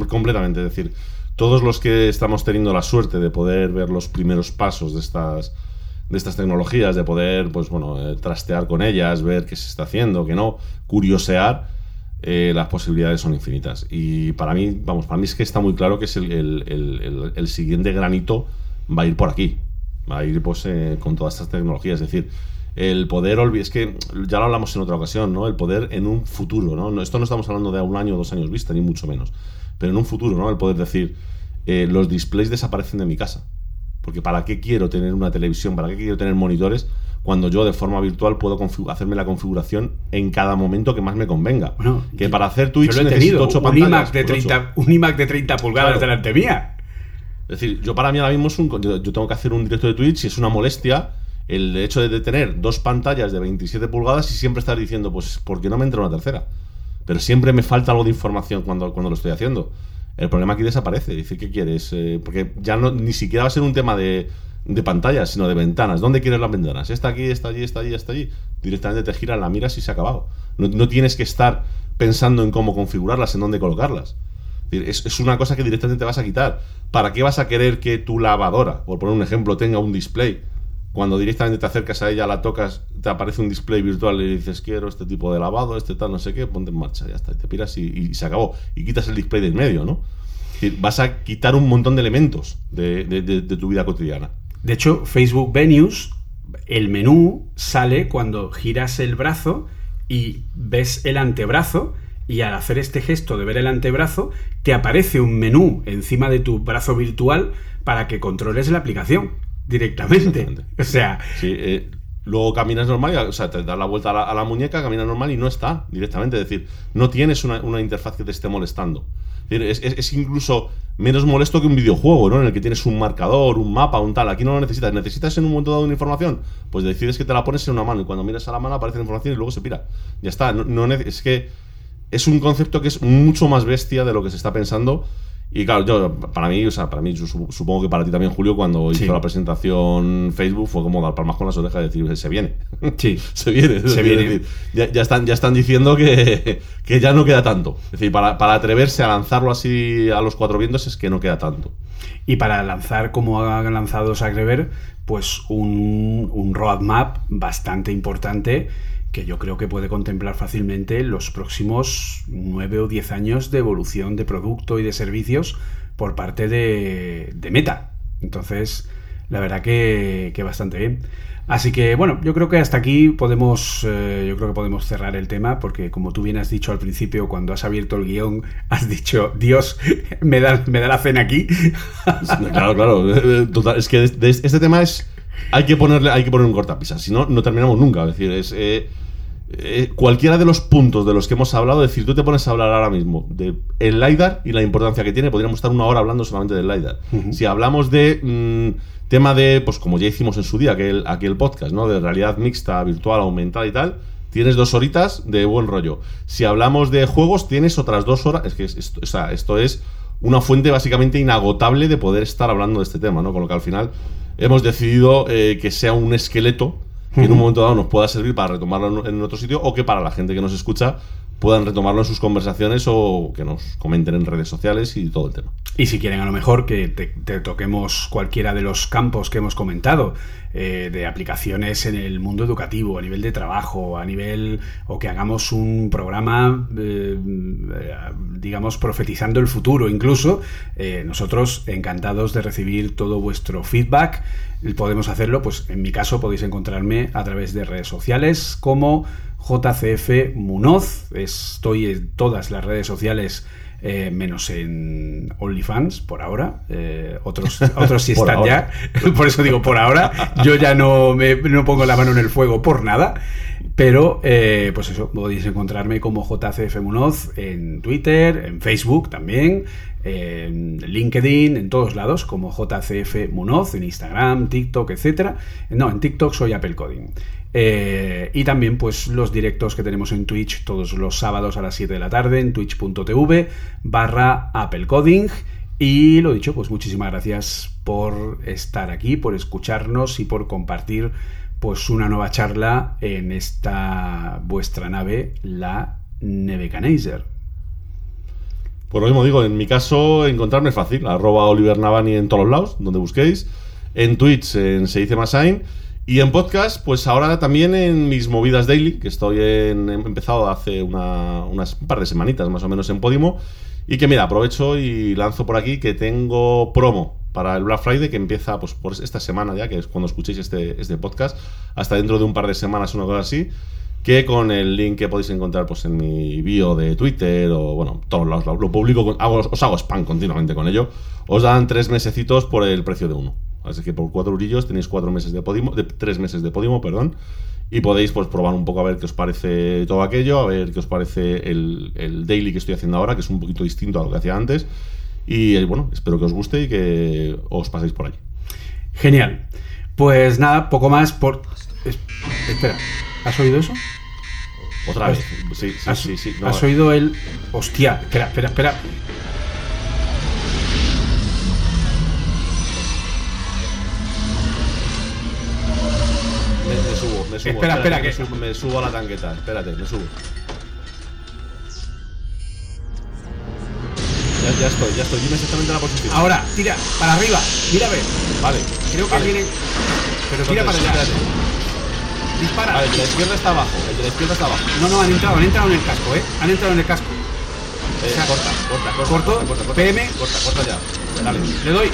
completamente. Es decir, todos los que estamos teniendo la suerte de poder ver los primeros pasos de estas de estas tecnologías, de poder, pues bueno, eh, trastear con ellas, ver qué se está haciendo, qué no, curiosear, eh, las posibilidades son infinitas. Y para mí, vamos, para mí es que está muy claro que es el, siguiente granito va a ir por aquí, va a ir pues eh, con todas estas tecnologías, es decir, el poder es que ya lo hablamos en otra ocasión, ¿no? El poder en un futuro, ¿no? Esto no estamos hablando de un año o dos años vista, ni mucho menos, pero en un futuro, ¿no? El poder decir, los displays desaparecen de mi casa porque ¿para qué quiero tener una televisión? ¿Para qué quiero tener monitores? Cuando yo de forma virtual puedo hacerme la configuración en cada momento que más me convenga. que para hacer Twitch necesito 8 un IMAX de 30, un iMac de 30 pulgadas delante mía. Es decir, yo para mí ahora mismo es un, yo, tengo que hacer un directo de Twitch y es una molestia el hecho de tener dos pantallas de 27 pulgadas y siempre estar diciendo, pues, ¿por qué no me entra una tercera? Pero siempre me falta algo de información cuando, cuando lo estoy haciendo. El problema aquí desaparece. Dice, ¿qué quieres? Eh, porque ya no, ni siquiera va a ser un tema de, de pantallas, sino de ventanas. ¿Dónde quieres las ventanas? Está aquí, está allí, está allí, está allí. Directamente te giras, la miras y se ha acabado. No, tienes que estar pensando en cómo configurarlas, en dónde colocarlas. Es, es, una cosa que directamente te vas a quitar. ¿Para qué vas a querer que tu lavadora, por poner un ejemplo, tenga un display? Cuando directamente te acercas a ella, la tocas, te aparece un display virtual y dices, quiero este tipo de lavado, este tal, no sé qué, ponte en marcha, ya está, y te piras y, se acabó. Y quitas el display del medio, ¿no? vas a quitar un montón de elementos de, tu vida cotidiana. De hecho, Facebook Venues, el menú sale cuando giras el brazo y ves el antebrazo y al hacer este gesto de ver el antebrazo, te aparece un menú encima de tu brazo virtual para que controles la aplicación directamente. O sea. Sí, eh, luego caminas normal, y, o sea, te das la vuelta a la, a la muñeca, caminas normal y no está directamente. Es decir, no tienes una, una interfaz que te esté molestando. Es, es- incluso menos molesto que un videojuego, ¿no? En el que tienes un marcador, un mapa, un tal. Aquí no lo necesitas. ¿Necesitas en un momento dado una información? Pues decides que te la pones en una mano y cuando miras a la mano aparece la información y luego se pira. Ya está. No, es que es un concepto que es mucho más bestia de lo que se está pensando. Y claro, yo, para mí, o sea, para mí, supongo que para ti también, Julio, cuando Sí. hizo la presentación Facebook, fue como dar palmas con las orejas y decir, se viene. Sí. se viene. Se viene. ya, ya están, ya están diciendo que, que ya no queda tanto. Es decir, para, para atreverse a lanzarlo así a los cuatro vientos es que no queda tanto. Y para lanzar, como ha lanzado Sagrever, pues un, un roadmap bastante importante que yo creo que puede contemplar fácilmente los próximos 9 o 10 años de evolución de producto y de servicios por parte de, de Meta. Entonces, la verdad que, que bastante bien. Así que bueno, yo creo que hasta aquí podemos, eh, yo creo que podemos cerrar el tema porque como tú bien has dicho al principio cuando has abierto el guion, has dicho Dios me da, me da la cena aquí. Claro, claro. eh, total, es que este tema es. Hay que ponerle, hay que poner un cortapisas. Si no, no terminamos nunca. Es decir, es. eh, eh, cualquiera de los puntos de los que hemos hablado, es decir, tú te pones a hablar ahora mismo de el LiDAR y la importancia que tiene, podríamos estar una hora hablando solamente del LiDAR. Si hablamos de mm, tema de, pues como ya hicimos en su día, aquel, aquel podcast, ¿no? De realidad mixta, virtual, aumentada y tal, tienes dos horitas de buen rollo. Si hablamos de juegos, tienes otras dos horas. Es que es- esto, o sea, esto es una fuente básicamente inagotable de poder estar hablando de este tema, ¿no? Con lo que al final hemos decidido eh, que sea un esqueleto que en un momento dado nos pueda servir para retomarlo en, en otro sitio o que para la gente que nos escucha puedan retomarlo en sus conversaciones o que nos comenten en redes sociales y todo el tema. Y si quieren a lo mejor que te, toquemos cualquiera de los campos que hemos comentado, eh, de aplicaciones en el mundo educativo, a nivel de trabajo, a nivel, o que hagamos un programa, eh, eh, digamos, profetizando el futuro incluso, nosotros encantados de recibir todo vuestro feedback. Podemos hacerlo, pues en mi caso podéis encontrarme a través de redes sociales como JCF Munoz. Estoy en todas las redes sociales eh, menos en OnlyFans por ahora. Eh, otros, otros sí están ya. Por eso digo por ahora. Yo ya no, me, no pongo la mano en el fuego por nada. Pero, eh, pues eso, podéis encontrarme como JCF Munoz en Twitter, en Facebook también, en LinkedIn, en todos lados, como JCF Munoz, en Instagram, TikTok, etcétera. No, en TikTok soy Apple Coding. Eh, y también pues los directos que tenemos en Twitch todos los sábados a las 7 de la tarde en twitch.tv barra Apple Coding. Y lo dicho, pues muchísimas gracias por estar aquí, por escucharnos y por compartir pues una nueva charla en esta vuestra nave, la Nebuchadnezzar. Pues lo mismo digo, en mi caso encontrarme es fácil, arroba Oliver Navani en todos los lados, donde busquéis, en Twitch en Se dice Masain, y en podcast, pues ahora también en mis movidas daily, que estoy en, he empezado hace una, unas un par de semanitas más o menos en Podimo, y que mira, aprovecho y lanzo por aquí que tengo promo para el Black Friday que empieza pues por esta semana ya, que es cuando escuchéis este, este podcast, hasta dentro de un par de semanas, una cosa así que con el link que podéis encontrar pues en mi bio de Twitter o bueno, todos lados lo, lo publico, os hago spam continuamente con ello, os dan tres mesecitos por el precio de uno. Así que por cuatro eurillos tenéis cuatro meses de Podimo, de tres meses de Podimo, perdón, y podéis pues probar un poco a ver qué os parece todo aquello, a ver qué os parece el, el daily que estoy haciendo ahora, que es un poquito distinto a lo que hacía antes. Y eh, bueno, espero que os guste y que os paséis por allí. Genial. Pues nada, poco más por... es- Espera, ¿has oído eso? Otra vez. Sí, sí, ¿Has, sí, sí. no, has oído el... Hostia, espera, espera, espera. Me, me subo, me subo. Espera, espera, me que- subo, me subo a la tanqueta. Espérate, me subo. Ya, ya estoy, ya estoy. Dime exactamente la posición. Ahora, tira, para arriba. Mira, a ver. Vale. Creo que vale. viene... Pero tira para allá. espérate. Dispara. Vale, el de la izquierda está abajo. El de la izquierda está abajo. No, no, han entrado, han entrado en el casco, ¿eh? Han entrado en el casco. Eh, O sea, corta, corta, corta. corto, corta, corta, corta. PM. Corta, corta ya. Dale. Le doy.